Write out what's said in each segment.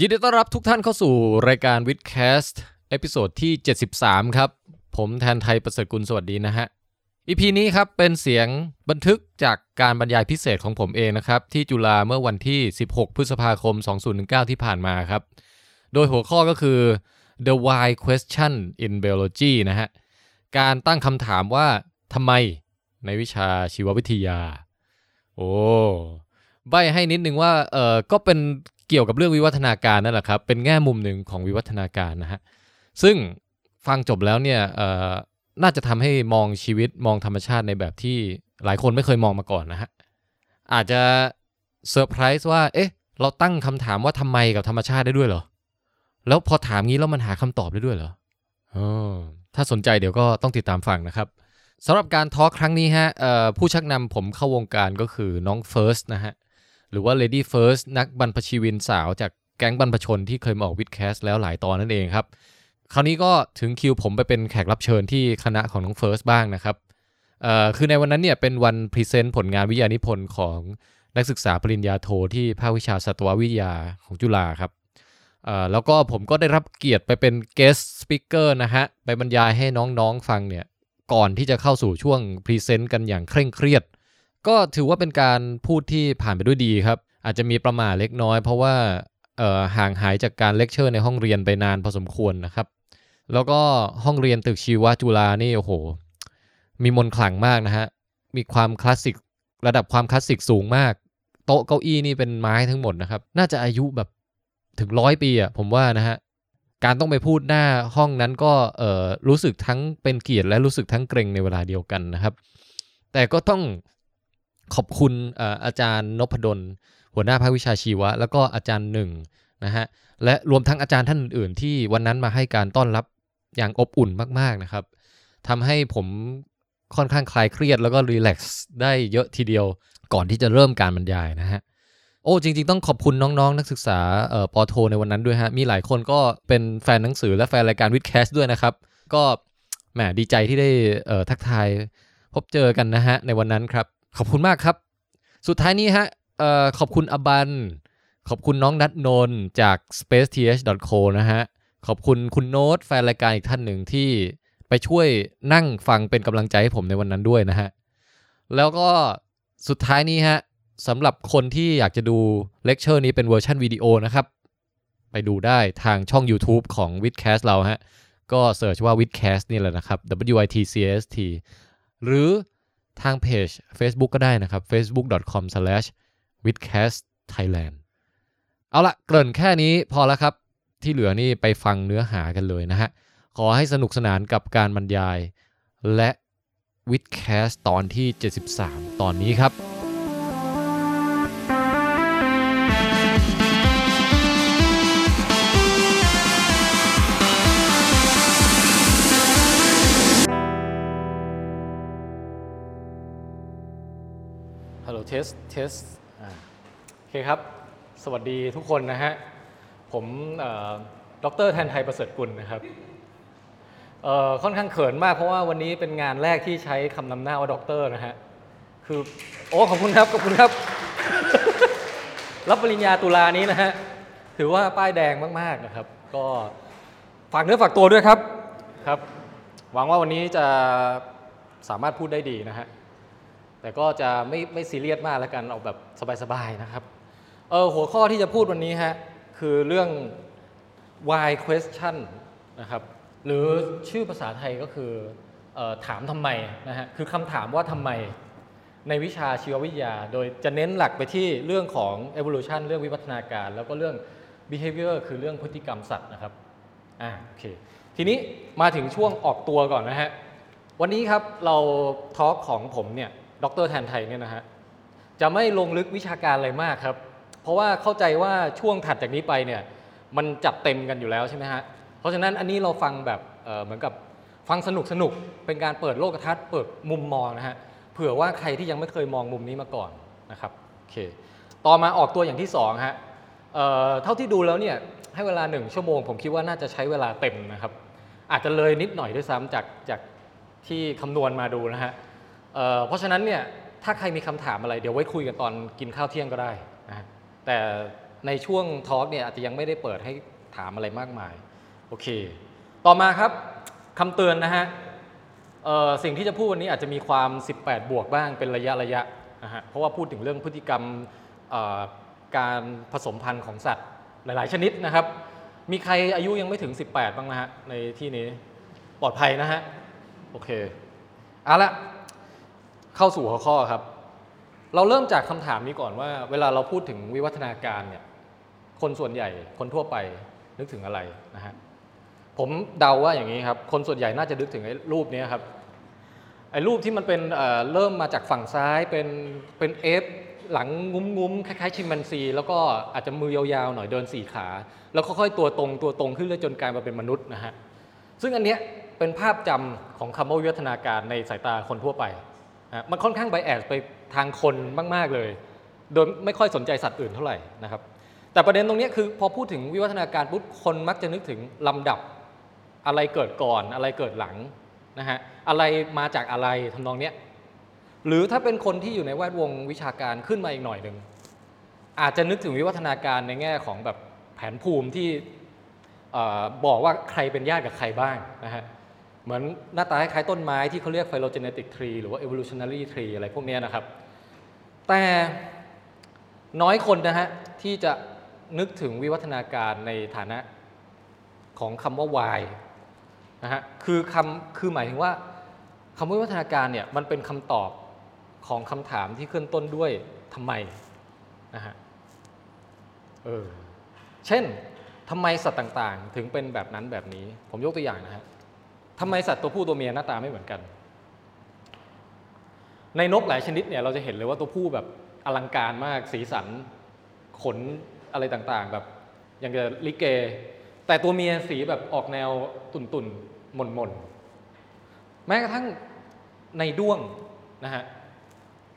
ยินดีต้อนรับทุกท่านเข้าสู่รายการ WiTcast episode ที่ 73 ครับ ผมแทนไทยประเสริฐกุลสวัสดีนะฮะ EP นี้ครับเป็นเสียงบันทึกจากการบรรยายพิเศษของผมเองนะครับ ที่จุฬาเมื่อวันที่ 16 พฤษภาคม 2019 ที่ผ่านมาครับ โดยหัวข้อก็คือ the why question in biology นะฮะการตั้งคำถามว่าทำไมในวิชาชีววิทยา โอ้ใบให้นิดนึงว่าเออก็เป็น เกี่ยวกับเรื่องวิวัฒนาการนั่นแหละครับ เป็นแง่มุมหนึ่งของวิวัฒนาการนะฮะ ซึ่งฟังจบแล้วเนี่ยน่าจะทำให้มองชีวิตมองธรรมชาติในแบบที่หลายคนไม่เคยมองมาก่อนนะฮะ อาจจะเซอร์ไพรส์ว่า เอ๊ะ เราตั้งคำถามว่าทำไมกับธรรมชาติได้ด้วยเหรอ แล้วพอถามงี้แล้วมันหาคำตอบได้ด้วยเหรออถ้าสนใจเดี๋ยวก็ต้องติดตามฟังนะครับสำหรับการ talk ครั้งนี้ฮะผู้ชักนำผมเข้าวงการก็คือน้องเฟิร์สนะฮะ หรือว่า Lady First นักบรรพชีวินสาวจากแก๊งบรรพชนที่เคยมาออก WiTcast แล้วหลายตอนนั่นเองครับ คราวนี้ก็ถึงคิวผมไปเป็นแขกรับเชิญที่คณะของน้องเฟิร์สบ้างนะครับเอ่อคือในวันนั้นเนี่ยเป็นวัน present ผลงานวิทยานิพนธ์ของนักศึกษาปริญญาโทที่ภาควิชาสัตววิทยาของจุฬาครับเอ่อแล้วก็ผมก็ได้รับเกียรติไปเป็น guest speaker นะฮะ ไปบรรยายให้น้องๆฟังเนี่ย ก่อนที่จะเข้าสู่ช่วง present กันอย่างเคร่งเครียด ก็ถือว่าเป็นการพูดที่ผ่านไปด้วยดีครับ อาจจะมีประหม่าเล็กน้อย เพราะว่าห่างหายจากการเลคเชอร์ในห้องเรียนไปนานพอสมควรนะครับ แล้วก็ห้องเรียนตึกชีวจุฬานี่โอ้โห มีมนขลังมากนะฮะ มีความคลาสสิกระดับความคลาสสิกสูงมาก โต๊ะเก้าอี้นี่เป็นไม้ทั้งหมดนะครับ น่าจะอายุแบบถึงร้อยปีอะผมว่านะฮะ การต้องไปพูดหน้าห้องนั้นก็รู้สึกทั้งเป็นเกียรติและรู้สึกทั้งเกรงในเวลาเดียวกันนะครับ แต่ก็ต้อง ขอบคุณเอ่ออาจารย์นพดล หัวหน้าภาควิชาชีวะ แล้วก็อาจารย์หนึ่งนะฮะและรวมทั้งอาจารย์ท่านอื่นๆ ที่วันนั้นมาให้การต้อนรับอย่างอบอุ่นมาก ๆนะครับทำให้ผมค่อนข้างคลายเครียดแล้วก็รีแลกซ์ได้เยอะทีเดียวก่อนที่จะเริ่มการบรรยายนะฮะโอ้จริง ๆ ต้องขอบคุณน้องๆ นักศึกษาเอ่อปอโท ในวันนั้นด้วยฮะ มีหลายคนก็เป็นแฟนหนังสือและแฟนรายการวิดแคสด้วยนะครับ ก็แหมดีใจที่ได้เอ่อทักทายพบเจอกันนะฮะในวันนั้นครับ ขอบคุณมากครับ สุดท้ายนี้ฮะออขอบคุณอบัน ขอบคุณน้องนัทนนจาก spaceth.co นะฮะ ขอบคุณคุณโน้ตแฟนรายการอีกท่านหนึ่งที่ไปช่วยนั่งฟังเป็นกำลังใจให้ผมในวันนั้นด้วยนะฮะ แล้วก็สุดท้ายนี้ฮะสำหรับคนที่อยากจะดูเลคเชอร์นี้เป็นเวอร์ชันวิดีโอนะครับ ไปดูได้ทางช่อง YouTube ของ w i t c a s t เราฮะ ก็เสิร์ชว่า w i t c a s t นี่แหละนะครับ W I T C A S T หรือ ทางเพจ Facebook ก็ได้นะครับ facebook.com/witcastthailand เอาละเกริ่นแค่นี้พอแล้วครับ ที่เหลือนี่ไปฟังเนื้อหากันเลยนะฮะ ขอให้สนุกสนานกับการบรรยาย และ WiTcast ตอนที่ 73 ตอนนี้ครับ test test โอเคครับ สวัสดีทุกคนนะฮะ ผมดร.แทนไท ประเสริฐกุลนะครับเอ่อค่อนข้างเขินมากเพราะว่าวันนี้เป็นงานแรกที่ใช้คำนำหน้าว่าด็อกเตอร์นะฮะ คือ โอ้ ขอบคุณครับ ขอบคุณครับ รับปริญญาตุลานี้นะฮะ ถือว่าป้ายแดงมากๆนะครับ ก็ฝากเนื้อฝากตัวด้วยครับ ครับ หวังว่าวันนี้จะสามารถพูดได้ดีนะฮะ แต่ก็จะไม่ไม่ซีเรียสมากแล้วกันเอาแบบสบายๆนะครับเออหัวข้อที่จะพูดวันนี้ฮะคือเรื่อง why question นะครับหรือชื่อภาษาไทยก็คือออถามทำไมนะฮะคือคำถามว่าทำไมในวิชาชีววิทยา โดยจะเน้นหลักไปที่เรื่องของ evolution เรื่องวิวัฒนาการ แล้วก็เรื่อง behavior คือเรื่องพฤติกรรมสัตว์นะครับอ่าโอเคทีนี้มาถึงช่วงออกตัวก่อนนะฮะวันนี้ครับเราทอล์กของผมเนี่ย ดรแทนไทยเนี่ยนะฮะจะไม่ลงลึกวิชาการอะไรมากครับ เพราะว่าเข้าใจว่าช่วงถัดจากนี้ไปเนี่ยมันจัดเต็มกันอยู่แล้วใช่ไหมฮะเพราะฉะนั้นอันนี้เราฟังแบบเหมือนกับฟังสนุกสนุกเป็นการเปิดโลกทัศน์เปิดมุมมองนะฮะเผื่อว่าใครที่ยังไม่เคยมองมุมนี้มาก่อนนะครับโอเคต่อมาออกตัวอย่างที่สองฮะเเท่าที่ดูแล้วเนี่ยให้เวลาหนึ่งชั่วโมง ผมคิดว่าน่าจะใช้เวลาเต็มนะครับ อาจจะเลยนิดหน่อยด้วยซ้ำจากจากที่คำนวณมาดูนะฮะ เพราะฉะนั้นเนี่ยถ้าใครมีคำถามอะไรเดี๋ยวไว้คุยกันตอนกินข้าวเที่ยงก็ได้นะแต่ในช่วงทอล์กเนี่ยอาจจะยังไม่ได้เปิดให้ถามอะไรมากมายโอเค ต่อมาครับคำเตือนนะฮะสิ่งที่จะพูดวันนี้อาจจะมีความ 18 บวกบ้างเป็นระยะระยะนะฮะเพราะว่าพูดถึงเรื่องพฤติกรรมการผสมพันธุ์ของสัตว์หลาย ๆ ชนิดนะครับ มีใครอายุยังไม่ถึง 18 บ้างนะฮะในที่นี้ปลอดภัยนะฮะโอเคเอาละ เข้าสู่หัวข้อครับ เราเริ่มจากคำถามนี้ก่อนว่า เวลาเราพูดถึงวิวัฒนาการเนี่ยคนส่วนใหญ่คนทั่วไปนึกถึงอะไรนะฮะผมเดาว่าอย่างนี้ครับ คนส่วนใหญ่น่าจะนึกถึงไอ้รูปนี้ครับไอ้รูปที่มันเป็นเริ่มมาจากฝั่งซ้ายเป็นเป็นเอฟหลังงุ้มงุ้มๆคล้ายๆ ชิมแปนซี แล้วก็อาจจะมือยาวๆหน่อยเดินสี่ขา แล้วค่อยๆตัวตรงตัวตรงขึ้นเรื่อยจนกลายมาเป็นมนุษย์นะฮะซึ่งอันเนี้ยเป็นภาพจำของคำว่าวิวัฒนาการในสายตาคนทั่วไป มันค่อนข้างไบแอสไปทางคนมาก ๆ เลย โดยไม่ค่อยสนใจสัตว์อื่นเท่าไหร่นะครับ แต่ประเด็นตรงนี้คือพอพูดถึงวิวัฒนาการปุ๊บคนมักจะนึกถึงลำดับอะไรเกิดก่อนอะไรเกิดหลังนะฮะอะไรมาจากอะไรทำนองเนี้ยหรือถ้าเป็นคนที่อยู่ในแวดวงวิชาการขึ้นมาอีกหน่อยหนึ่งอาจจะนึกถึงวิวัฒนาการในแง่ของแบบแผนภูมิที่อบอกว่าใครเป็นญาติกับใครบ้างนะฮะ เหมือนหน้าตาคล้ายๆต้นไม้ที่เขาเรียก phylogenetic tree หรือว่า evolutionary tree อะไรพวกนี้นะครับ แต่น้อยคนนะฮะที่จะนึกถึงวิวัฒนาการในฐานะของคำว่า why นะฮะคือคำคือหมายถึงว่าคำว่าวิวัฒนาการเนี่ยมันเป็นคำตอบของคำถามที่ขึ้นต้นด้วยทำไมนะฮะเออเช่นทำไมสัตว์ต่างๆ ถึงเป็นแบบนั้นแบบนี้ ผมยกตัวอย่างนะฮะ ทำไมสัตว์ตัวผู้ตัวเมียหน้าตาไม่เหมือนกัน ในนกหลายชนิดเนี่ยเราจะเห็นเลยว่าตัวผู้แบบอลังการมากสีสันขนอะไรต่างๆ แบบอย่างกับลิเก แต่ตัวเมียสีแบบออกแนวตุ่นๆหม่นๆ แม้กระทั่งในด้วงนะฮะ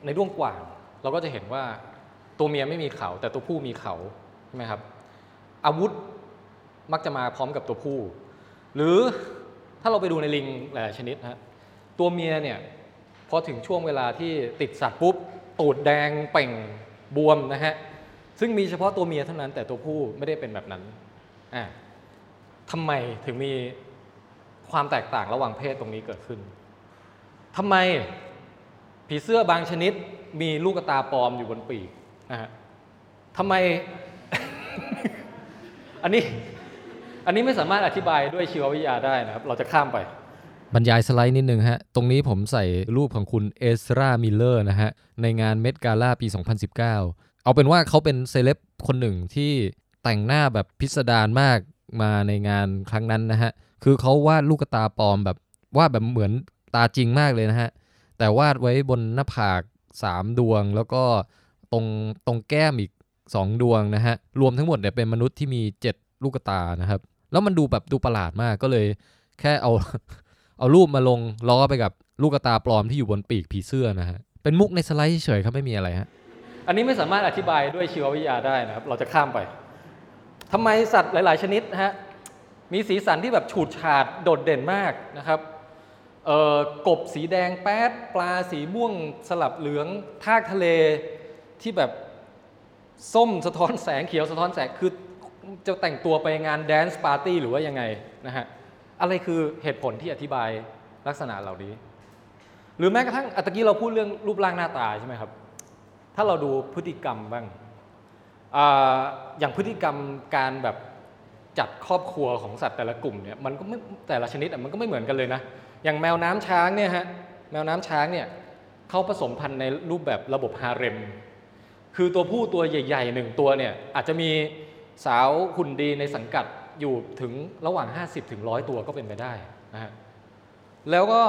ในด้วงกว่างเราก็จะเห็นว่าตัวเมียไม่มีเขา แต่ตัวผู้มีเขาใช่ไหมครับอาวุธมักจะมาพร้อมกับตัวผู้ หรือาเราไปดูในลิงหลายชนิดฮะตัวเมียเนี่ยพอถึงช่วงเวลาที่ติดสัตว์ปุ๊บตูดแดงเป่งบวมนะฮะซึ่งมีเฉพาะตัวเมียเท่านั้น แต่ตัวผู้ไม่ได้เป็นแบบนั้นอ่าทำไมถึงมีความแตกต่างระหว่างเพศตรงนี้เกิดขึ้นทำไมผีเสื้อบางชนิดมีลูกตาปลอมอยู่บนปีกนะฮะทำไม อันนี้ อันนี้ไม่สามารถอธิบายด้วยชีววิทยาได้นะครับ เราจะข้ามไป บรรยายสไลด์นิดนึงฮะ ตรงนี้ผมใส่รูปของคุณ Ezra Miller นะฮะ ในงาน Met Gala ปี 2019 เอาเป็นว่าเขาเป็นเซเลบคนหนึ่งที่แต่งหน้าแบบพิสดารมากมาในงานครั้งนั้นนะฮะ คือเขาวาดลูกตาปลอมแบบวาดแบบเหมือนตาจริงมากเลยนะฮะ แต่วาดไว้บนหน้าผาก 3 ดวงแล้วก็ตรงตรงแก้มอีก 2 ดวงนะฮะ รวมทั้งหมดเนี่ยเป็นมนุษย์ที่มี 7 ลูกตานะครับ แล้วมันดูแบบดูประหลาดมากก็เลย แค่เอาเอารูปมาลงล้อไปกับลูกตาปลอมที่อยู่บนปีกผีเสื้อนะฮะ เป็นมุกในสไลด์เฉยๆครับไม่มีอะไรฮะ อันนี้ไม่สามารถอธิบายด้วยชีววิทยาได้นะครับ เราจะข้ามไปทำไมสัตว์หลาย ๆ ชนิดนะฮะ มีสีสันที่แบบฉูดฉาดโดดเด่นมากนะครับเอ่อกบสีแดงแป๊ดปลาสีม่วงสลับเหลืองทากทะเลที่แบบส้มสะท้อนแสงเขียวสะท้อนแสงคือ จะแต่งตัวไปงานแดนซ์ปาร์ตี้หรือว่ายังไงนะฮะอะไรคือเหตุผลที่อธิบายลักษณะเหล่านี้ หรือแม้กระทั่งอะตะกี้เราพูดเรื่องรูปร่างหน้าตาใช่ไหมครับ ถ้าเราดูพฤติกรรมบ้างออย่างพฤติกรรมการแบบจัดครอบครัวของสัตว์แต่ละกลุ่มเนี่ยมันก็ไม่แต่ละชนิดมันก็ไม่เหมือนกันเลยนะอย่างแมวน้ำช้างเนี่ยฮะแมวน้ำช้างเนี่ยเขาผสมพันธุ์ในรูปแบบระบบฮาเร็ม คือตัวผู้ตัวใหญ่ๆหนึ่งตัวเนี่ยอาจจะมี สาวหุ่นดีในสังกัดอยู่ถึงระหว่าง 50 ถึง 100 ตัวก็เป็นไปได้นะฮะแล้วก็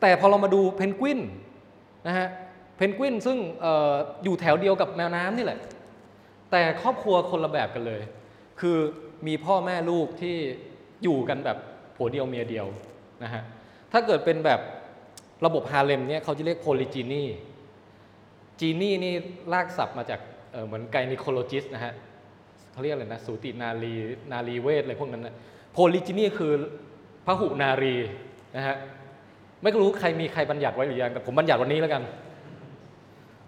แต่พอเรามาดูเพนกวินนะฮะเพนกวินซึ่งอออยู่แถวเดียวกับแมวน้ำนี่แหละ แต่ครอบครัวคนละแบบกันเลย คือมีพ่อแม่ลูกที่อยู่กันแบบผัวเดียวเมียเดียวนะฮะถ้าเกิดเป็นแบบระบบฮาเร็มเนี่ยเขาจะเรียก polygyny gyny นี่รากศัพท์มาจากเอ่อเหมือน gynecologist นะฮะ เขาเรียกอะไรนะสูตินารีนารีเวชอะไรพวกนั้นนะ polygyny คือพหุนารีนะฮะไม่รู้ใครมีใครบัญญัติไว้หรือยังแต่ผมบัญญัติวันนี้แล้วกัน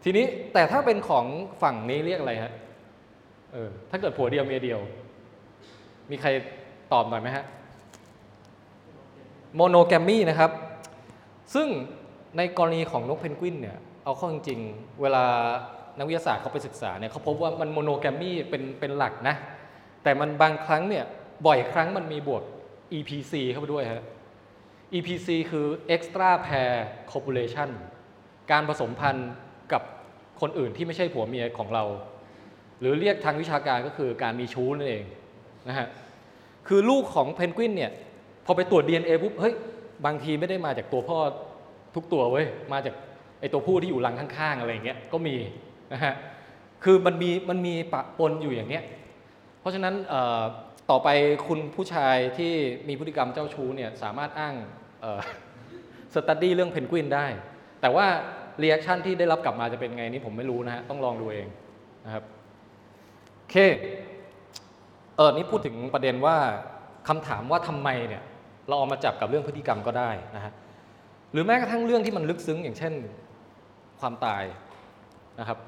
ทีนี้แต่ถ้าเป็นของฝั่งนี้เรียกอะไรฮะเออถ้าเกิดผัวเดียวเมียเดียว มีใครตอบหน่อยไหมฮะโมโนแกรมมี่นะครับ ซึ่งในกรณีของนกเพนกวินเนี่ย เอาเข้าจริงๆ เวลา นักวิทยาศาสตร์เขาไปศึกษาเนี่ยเขาพบว่ามันโมโนแกรมมี่เป็นเป็นหลักนะ แต่มันบางครั้งเนี่ยบ่อยครั้งมันมีบวก EPC เข้าไปด้วยฮะ EPC คือ extra pair copulation การผสมพันธุ์กับคนอื่นที่ไม่ใช่ผัวเมียของเรา หรือเรียกทางวิชาการก็คือการมีชู้นั่นเองนะฮะคือลูกของเพนกวินเนี่ยพอไปตรวจ DNA ปุ๊บเฮ้ยบางทีไม่ได้มาจากตัวพ่อทุกตัวเว้ยมาจากไอตัวผู้ที่อยู่รังข้างๆอะไรอย่างเงี้ยก็มี นะฮะคือมันมีมันมีปะปนอยู่อย่างเนี้ย เพราะฉะนั้นต่อไปคุณผู้ชายที่มีพฤติกรรมเจ้าชู้เนี่ยสามารถอ้าง study เรื่องเพนกวินได้ แต่ว่า reaction ที่ได้รับกลับมาจะเป็นไงนี่ผมไม่รู้นะฮะต้องลองดูเองนะครับโอเคเออนี่พูดถึงประเด็นว่าคำถามว่าทำไมเนี่ยเราเอามาจับกับเรื่องพฤติกรรมก็ได้นะฮะหรือแม้กระทั่งเรื่องที่มันลึกซึ้งอย่างเช่นความตายนะครับ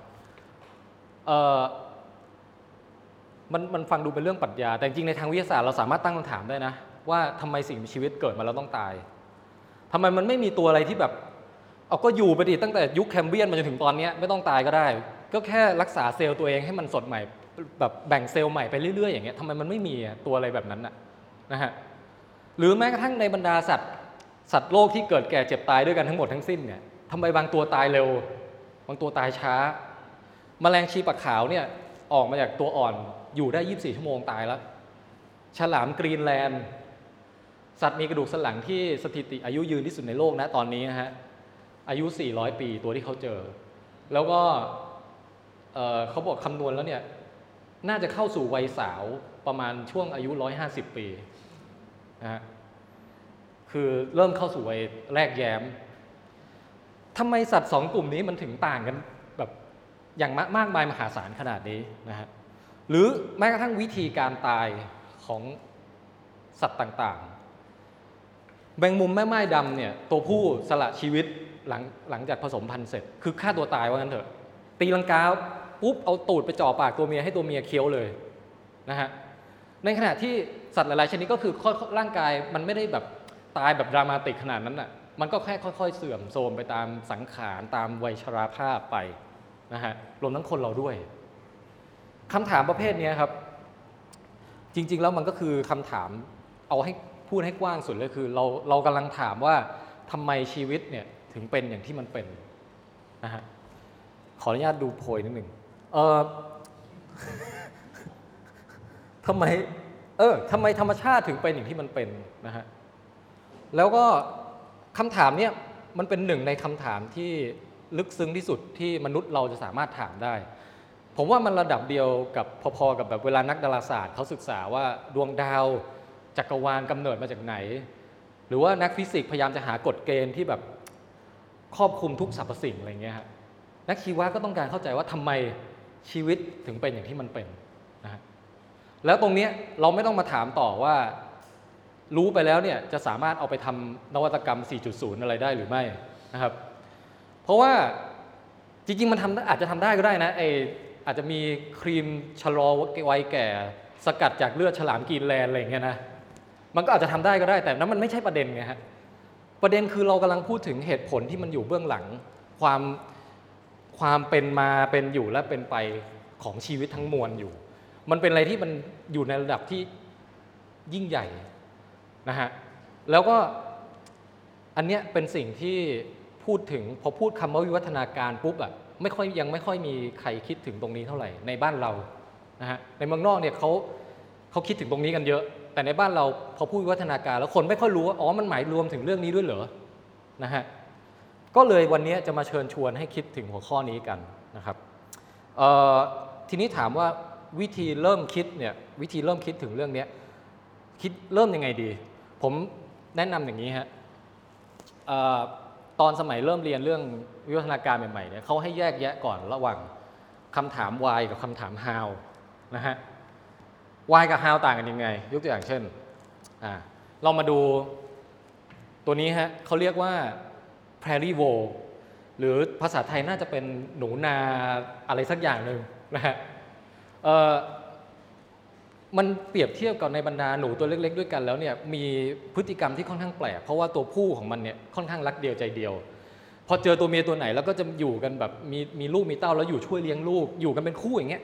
มันมันฟังดูเป็นเรื่องปรัชญา แต่จริงในทางวิทยาศาสตร์เราสามารถตั้งคำถามได้นะ ว่าทำไมสิ่งมีชีวิตเกิดมาแล้วต้องตายทำไมมันไม่มีตัวอะไรที่แบบเอาก็อยู่ไปดิตั้งแต่ยุคแคมเบียนมาจนถึงตอนนี้ไม่ต้องตายก็ได้ ก็แค่รักษาเซลล์ตัวเองให้มันสดใหม่แบบแบ่งเซลล์ใหม่ไปเรื่อยๆอย่างเงี้ยทำไมมันไม่มีตัวอะไรแบบนั้นอะนะฮะหรือแม้กระทั่งในบรรดาสัตว์สัตว์โลกที่เกิดแก่เจ็บตายด้วยกันทั้งหมดทั้งสิ้นเนี่ยทำไมบางตัวตายเร็ว บางตัวตายช้า แมลงชีปะขาวเนี่ยออกมาจากตัวอ่อนอยู่ได้ 24 ชั่วโมงตายแล้ว ฉลามกรีนแลนด์ สัตว์มีกระดูกสันหลังที่สถิติอายุยืนที่สุดในโลกนะตอนนี้นะฮะ อายุ 400 ปีตัวที่เขาเจอ แล้วก็เขาบอกคำนวณแล้วเนี่ย น่าจะเข้าสู่วัยสาวประมาณช่วงอายุ 150 ปีนะฮะ คือเริ่มเข้าสู่วัยแรกแย้มทำไมสัตว์สองกลุ่มนี้มันถึงต่างกัน อย่างมากมายมหาศาลขนาดนี้นะฮะหรือแม้กระทั่งวิธีการตายของสัตว์ต่างๆแมงมุมแม่ไม้ดำเนี่ยตัวผู้สละชีวิตหลังหลังจากผสมพันธุ์เสร็จ คือฆ่าตัวตายว่างั้นเถอะ ตีลังกาปุ๊บเอาตูดไปจ่อปากตัวเมียให้ตัวเมียเคี้ยวเลยนะฮะในขณะที่สัตว์หลายๆชนิดก็คือร่างกายมันไม่ได้แบบตายแบบดรามาติกขนาดนั้นอะมันก็แค่ค่อย ๆ เสื่อมโทรมไปตามสังขารตามวัยชราภาพไป นะฮะรวมทั้งคนเราด้วยคำถามประเภทนี้ครับ จริง ๆ แล้วมันก็คือคำถามเอาให้พูดให้กว้างสุดเลยคือ เราเรากำลังถามว่าทำไมชีวิตเนี่ยถึงเป็นอย่างที่มันเป็นนะฮะขออนุญาตดูโพยนิดหนึ่งเออทำไมเออทำไมธรรมชาติถึงเป็นอย่างที่มันเป็นนะฮะแล้วก็คำถามเนี้ยมันเป็นหนึ่งในคำถามที่ ลึกซึ้งที่สุดที่มนุษย์เราจะสามารถถามได้ ผมว่ามันระดับเดียวกับพอๆกับแบบเวลานักดาราศาสตร์เขาศึกษาว่าดวงดาวจักรวาลกำเนิดมาจากไหน หรือว่านักฟิสิกส์พยายามจะหากฎเกณฑ์ที่แบบครอบคลุมทุกสรรพสิ่งอะไรเงี้ยฮะนักชีวะก็ต้องการเข้าใจว่าทำไมชีวิตถึงเป็นอย่างที่มันเป็นนะฮะแล้วตรงนี้เราไม่ต้องมาถามต่อว่ารู้ไปแล้วเนี่ยจะสามารถเอาไปทำนวัตกรรม 4.0 อะไรได้หรือไม่นะครับ เพราะว่าจริงๆ มันทำอาจจะทำได้ก็ได้นะไออาจจะมีครีมชะลอวัยแก่ สกัดจากเลือดฉลามกีนแลนอะไรอย่างเงี้ยนะมันก็อาจจะทำได้ก็ได้แต่นั้นมันไม่ใช่ประเด็นไงฮะประเด็นคือเรากำลังพูดถึงเหตุผลที่มันอยู่เบื้องหลัง ความความเป็นมาเป็นอยู่และเป็นไปของชีวิตทั้งมวลอยู่ มันเป็นอะไรที่มันอยู่ในระดับที่ยิ่งใหญ่นะฮะแล้วก็อันเนี้ยเป็นสิ่งที่ พูดถึงพอพูดคำว่าวิวัฒนาการปุ๊บอะไม่ค่อยยังไม่ค่อยมีใครคิดถึงตรงนี้เท่าไหร่ในบ้านเรานะฮะในเมืองนอกเนี่ยเขาเขาคิดถึงตรงนี้กันเยอะ แต่ในบ้านเราพอพูดวิวัฒนาการ แล้วคนไม่ค่อยรู้ว่าอ๋อมันหมายรวมถึงเรื่องนี้ด้วยเหรอนะฮะก็เลยวันนี้จะมาเชิญชวนให้คิดถึงหัวข้อนี้กันนะครับทีนี้ถามว่าวิธีเริ่มคิดเนี่ยวิธีเริ่มคิดถึงเรื่องนี้คิดเริ่มยังไงดี ผมแนะนำอย่างนี้ฮะ ตอนสมัยเริ่มเรียนเรื่องวิวัฒนาการใหม่ๆเนี่ยเขาให้แยกแยะก่อนระหว่างคำถาม why กับคำถาม how นะฮะ why กับ how ต่างกันยังไง ยกตัวอย่างเช่นอ่าเรามาดูตัวนี้ฮะเขาเรียกว่า prairie vole หรือภาษาไทยน่าจะเป็นหนูนาอะไรสักอย่างหนึ่งนะฮะ มันเปรียบเทียบกับในบรรดาหนูตัวเล็ก ๆ ด้วยกันแล้วเนี่ยมีพฤติกรรมที่ค่อนข้างแปลกเพราะว่าตัวผู้ของมันเนี่ยค่อนข้างรักเดียวใจเดียว พอเจอตัวเมียตัวไหนแล้วก็จะอยู่กันแบบมีมีลูกมีเต้าแล้วอยู่ช่วยเลี้ยงลูกอยู่กันเป็นคู่อย่างเงี้ย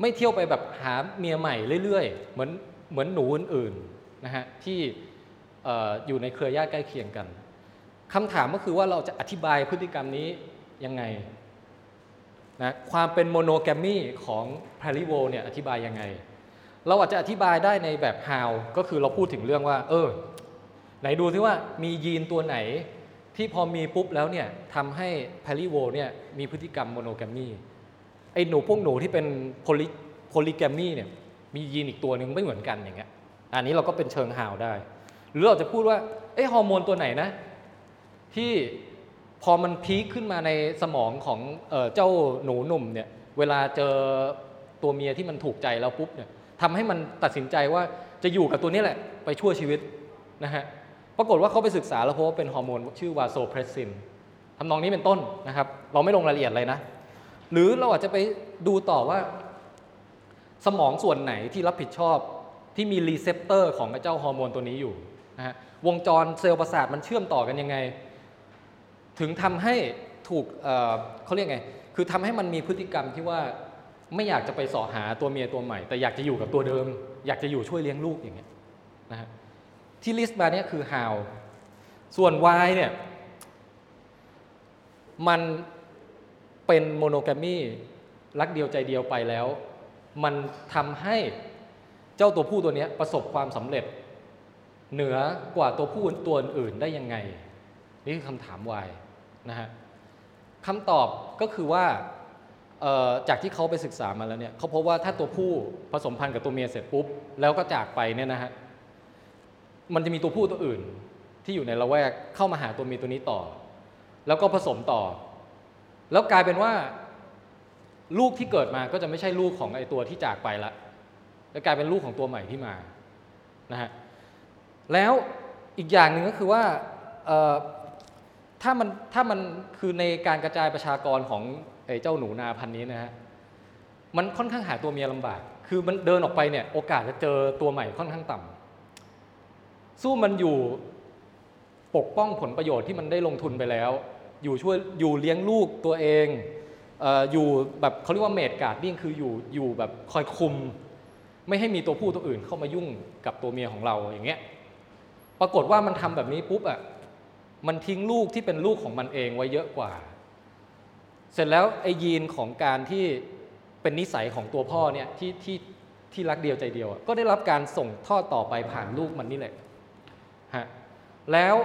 ไม่เที่ยวไปแบบหาเมียใหม่เรื่อยๆ เหมือนเหมือนหนูอื่นๆนะฮะที่เอ่ออยู่ในเครือญาติใกล้เคียงกันคำถามก็คือว่าเราจะอธิบายพฤติกรรมนี้ยังไงนะความเป็น monogamy ของ prairie vole เนี่ยอธิบายยังไง เราอาจจะอธิบายได้ในแบบ how ก็คือเราพูดถึงเรื่องว่า เออ ไหนดูที่ว่ามียีนตัวไหน ที่พอมีปุ๊บแล้วเนี่ยทำให้ prairie vole เนี่ยมีพฤติกรรม monogamy ไอ้หนูพวกหนูที่เป็น poly polygamy เนี่ยมียีนอีกตัวหนึ่งไม่เหมือนกันอย่างเงี้ยอันนี้เราก็เป็นเชิง how ได้ หรือเราจะพูดว่าเอ้ฮอร์โมนตัวไหนนะ ที่พอมัน peak ขึ้นมาในสมองของเออเจ้าหนูหนุ่มเนี่ยเวลาเจอตัวเมียที่มันถูกใจแล้วปุ๊บเนี่ย ทำให้มันตัดสินใจว่าจะอยู่กับตัวนี้แหละไปชั่วชีวิตนะฮะปรากฏว่าเขาไปศึกษาแล้วพบว่าเป็นฮอร์โมนชื่อ vasopressin ทำนองนี้เป็นต้นนะครับ เราไม่ลงรายละเอียดเลยนะ หรือเราอาจจะไปดูต่อว่า สมองส่วนไหนที่รับผิดชอบที่มี receptor ของเจ้าฮอร์โมนตัวนี้อยู่นะฮะวงจรเซลล์ประสาทมันเชื่อมต่อกันยังไง ถึงทำให้ถูกเอ่อเขาเรียกไง คือทำให้มันมีพฤติกรรมที่ว่า ไม่อยากจะไปเสาะหาตัวเมียตัวใหม่ แต่อยากจะอยู่กับตัวเดิม อยากจะอยู่ช่วยเลี้ยงลูกอย่างเงี้ยนะฮะที่ list มาเนี่ยคือ how ส่วน why เนี่ยมันเป็นโมโนแกรมีรักเดียวใจเดียวไปแล้ว มันทำให้เจ้าตัวผู้ตัวเนี้ยประสบความสำเร็จ เหนือกว่าตัวผู้ตัวอื่นได้ยังไง นี่คือคำถาม why นะฮะคำตอบก็คือว่า จากที่เขาไปศึกษามาแล้วเนี่ยเขาพบว่าถ้าตัวผู้ผสมพันธุ์กับตัวเมียเสร็จปุ๊บ แล้วก็จากไปเนี่ยนะฮะมันจะมีตัวผู้ตัวอื่นที่อยู่ในละแวกเข้ามาหาตัวเมียตัวนี้ต่อ แล้วก็ผสมต่อ แล้วกลายเป็นว่า ลูกที่เกิดมาก็จะไม่ใช่ลูกของไอตัวที่จากไปละแล้วกลายเป็นลูกของตัวใหม่ที่มานะฮะแล้วอีกอย่างหนึ่งก็คือว่าถ้ามันถ้ามันคือในการกระจายประชากรของ ไอ้เจ้าหนูนาพันนี้นะฮะมันค่อนข้างหาตัวเมียลำบาก คือมันเดินออกไปเนี่ยโอกาสจะเจอตัวใหม่ค่อนข้างต่ำสู้มันอยู่ปกป้องผลประโยชน์ที่มันได้ลงทุนไปแล้ว อยู่ช่วยอยู่เลี้ยงลูกตัวเองเอออยู่แบบเขาเรียกว่าเมดการ์ดดิ้งคืออยู่อยู่แบบคอยคุม ไม่ให้มีตัวผู้ตัวอื่นเข้ามายุ่งกับตัวเมียของเราอย่างเงี้ย ปรากฏว่ามันทำแบบนี้ปุ๊บอะมันทิ้งลูกที่เป็นลูกของมันเองไว้เยอะกว่า เสร็จแล้วไอ้ยีนของการที่เป็นนิสัยของตัวพ่อเนี่ยที่ที่ที่รักเดียวใจเดียว ก็ได้รับการส่งทอดต่อไปผ่านลูกมันนี่แหละฮะแล้ว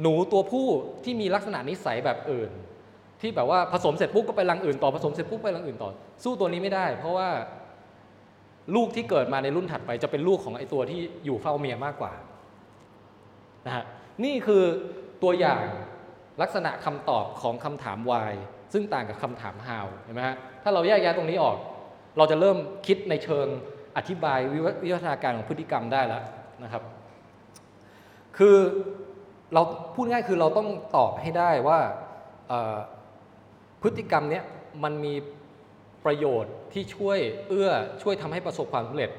หนูตัวผู้ที่มีลักษณะนิสัยแบบอื่น ที่แบบว่าผสมเสร็จปุ๊บก็ไปรังอื่นต่อผสมเสร็จปุ๊บไปรังอื่นต่อ สู้ตัวนี้ไม่ได้ เพราะว่าลูกที่เกิดมาในรุ่นถัดไปจะเป็นลูกของไอ้ตัวที่อยู่เฝ้าเมียมากกว่านะฮะนี่คือตัวอย่าง ลักษณะคำตอบของคำถาม why ซึ่งต่างกับคำถาม how เห็นไหมฮะถ้าเราแยกแยะตรงนี้ออก เราจะเริ่มคิดในเชิงอธิบายวิวัฒนาการของพฤติกรรมได้แล้วนะครับ คือเราพูดง่ายคือเราต้องตอบให้ได้ว่าพฤติกรรมเนี้ยมันมีประโยชน์ที่ช่วยเอื้อช่วยทำให้ประสบความสำเร็จ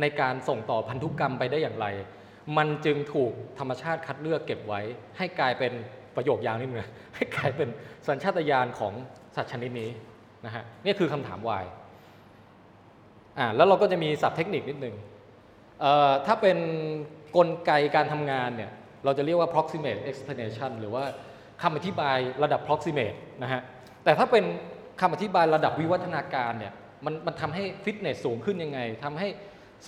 ในการส่งต่อพันธุกรรมไปได้อย่างไร มันจึงถูกธรรมชาติคัดเลือกเก็บไว้ ให้กลายเป็น ประโยคยาวนิดนึงให้กลายเป็นสัญชาตญาณของสัตว์ชนิดนี้นะฮะนี่คือคำถาม why อ่าแล้วเราก็จะมีศัพท์เทคนิคนิดนึงเอ่อถ้าเป็นกลไกการทำงานเนี่ยเราจะเรียกว่า proximate explanation หรือว่าคำอธิบายระดับ proximate นะฮะแต่ถ้าเป็นคำอธิบายระดับวิวัฒนาการเนี่ยมันมันทำให้ฟิตเนสสูงขึ้นยังไงทำให้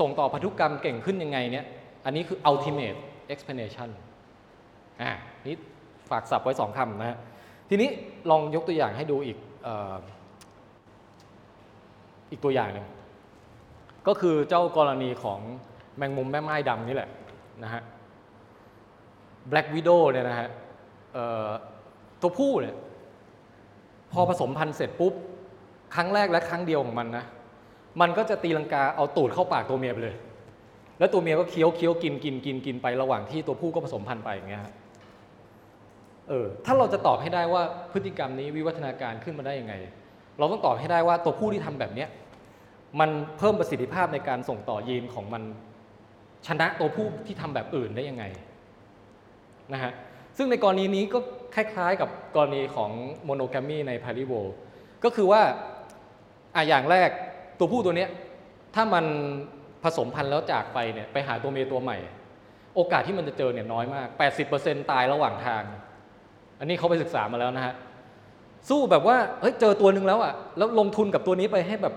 ส่งต่อพันธุกรรมเก่งขึ้นยังไงเนี่ยอันนี้คือ ultimate explanation อ่านี่ ฝากศัพท์ไว้สองคำนะฮะทีนี้ลองยกตัวอย่างให้ดูอีกอีกตัวอย่างหนึ่งก็คือเจ้ากรณีของแมงมุมแม่ไม้ดำนี่แหละนะฮะ Black Widow เนี่ยนะฮะตัวผู้เนี่ยพอผสมพันธุ์เสร็จปุ๊บ ครั้งแรกและครั้งเดียวของมันนะ มันก็จะตีลังกาเอาตูดเข้าปากตัวเมียไปเลย แล้วตัวเมียก็เคี้ยวเคี้ยวกินกินกินกินไประหว่างที่ตัวผู้ก็ผสมพันธุ์ไปอย่างเงี้ยฮะ เออถ้าเราจะตอบให้ได้ว่าพฤติกรรมนี้วิวัฒนาการขึ้นมาได้ยังไง เราต้องตอบให้ได้ว่าตัวผู้ที่ทำแบบเนี้ยมันเพิ่มประสิทธิภาพในการส่งต่อยีนของมันชนะตัวผู้ที่ทำแบบอื่นได้ยังไงนะฮะซึ่งในกรณีนี้ก็คล้ายๆกับกรณีของโมโนแกรมีในพาริโวก็คือว่าอะอย่างแรกตัวผู้ตัวเนี้ยถ้ามันผสมพันธุ์แล้วจากไปเนี่ยไปหาตัวเมียตัวใหม่ โอกาสที่มันจะเจอเนี่ยน้อยมาก 80%ตายระหว่างทาง อันนี้เขาไปศึกษามาแล้วนะฮะสู้แบบว่าเฮ้ยเจอตัวหนึ่งแล้วอะแล้วลงทุนกับตัวนี้ไปให้แบบ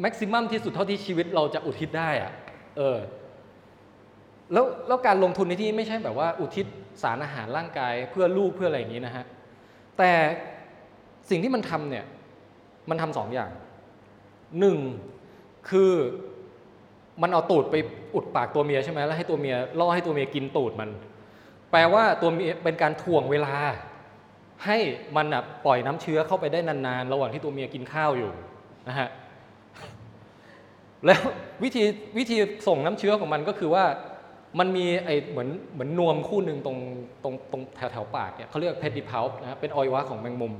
แม็กซิมัมที่สุดเท่าที่ชีวิตเราจะอุทิศได้อะเออแล้วแล้วการลงทุนในที่ไม่ใช่แบบว่าอุทิศสารอาหารร่างกายเพื่อลูกเพื่ออะไรอย่างนี้นะฮะแต่สิ่งที่มันทำเนี่ยมันทำสองอย่างหนึ่งคือมันเอาตูดไปอุดปากตัวเมียใช่ไหมแล้วให้ตัวเมียล่อให้ตัวเมียกินตูดมัน แปลว่าตัวเมียเป็นการถ่วงเวลา ให้มันปล่อยน้ำเชื้อเข้าไปได้นานๆ ระหว่างที่ตัวเมียกินข้าวอยู่นะฮะแล้ววิธีวิธีส่งน้ำเชื้อของมันก็คือว่ามันมีไอเหมือนเหมือนนวมคู่หนึ่งตรงตรงตรงแถวแถวปากเนี่ยเขาเรียกเพดิพาวนะฮะเป็นอวัยวะของแมงมุม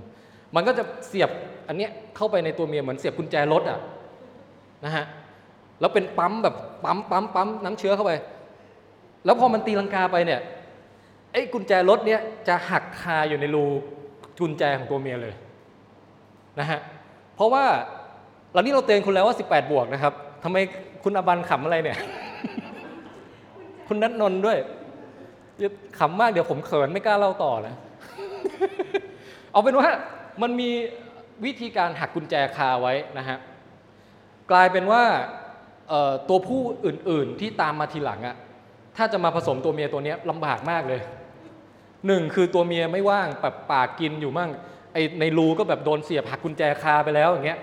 มันก็จะเสียบอันเนี้ยเข้าไปในตัวเมียเหมือนเสียบกุญแจรถอะนะฮะแล้วเป็นปั๊มแบบปั๊มปั๊มปั๊มน้ำเชื้อเข้าไป แล้วพอมันตีลังกาไปเนี่ย อ้กุญแจรถเนี่ยจะหักคาอยู่ในรูกุญแจของตัวเมียเลยนะฮะเพราะว่าเรานี่เราเตือนคุณแล้วว่า 18 บวกนะครับทำไมคุณอบันขำอะไรเนี่ย คุณนัทนนท์ด้วยขำมากเดี๋ยวผมเขินไม่กล้าเล่าต่อนะ เอาเป็นว่ามันมีวิธีการหักกุญแจคาไว้นะฮะกลายเป็นว่าตัวผู้อื่นๆที่ตามมาทีหลังอะถ้าจะมาผสมตัวเมียตัวนี้ลำบากมากเลย หนึ่งคือตัวเมียไม่ว่างแบบปากกินอยู่มั่งไอในรูก็แบบโดนเสียบหักกุญแจคาไปแล้วอย่างเงี้ย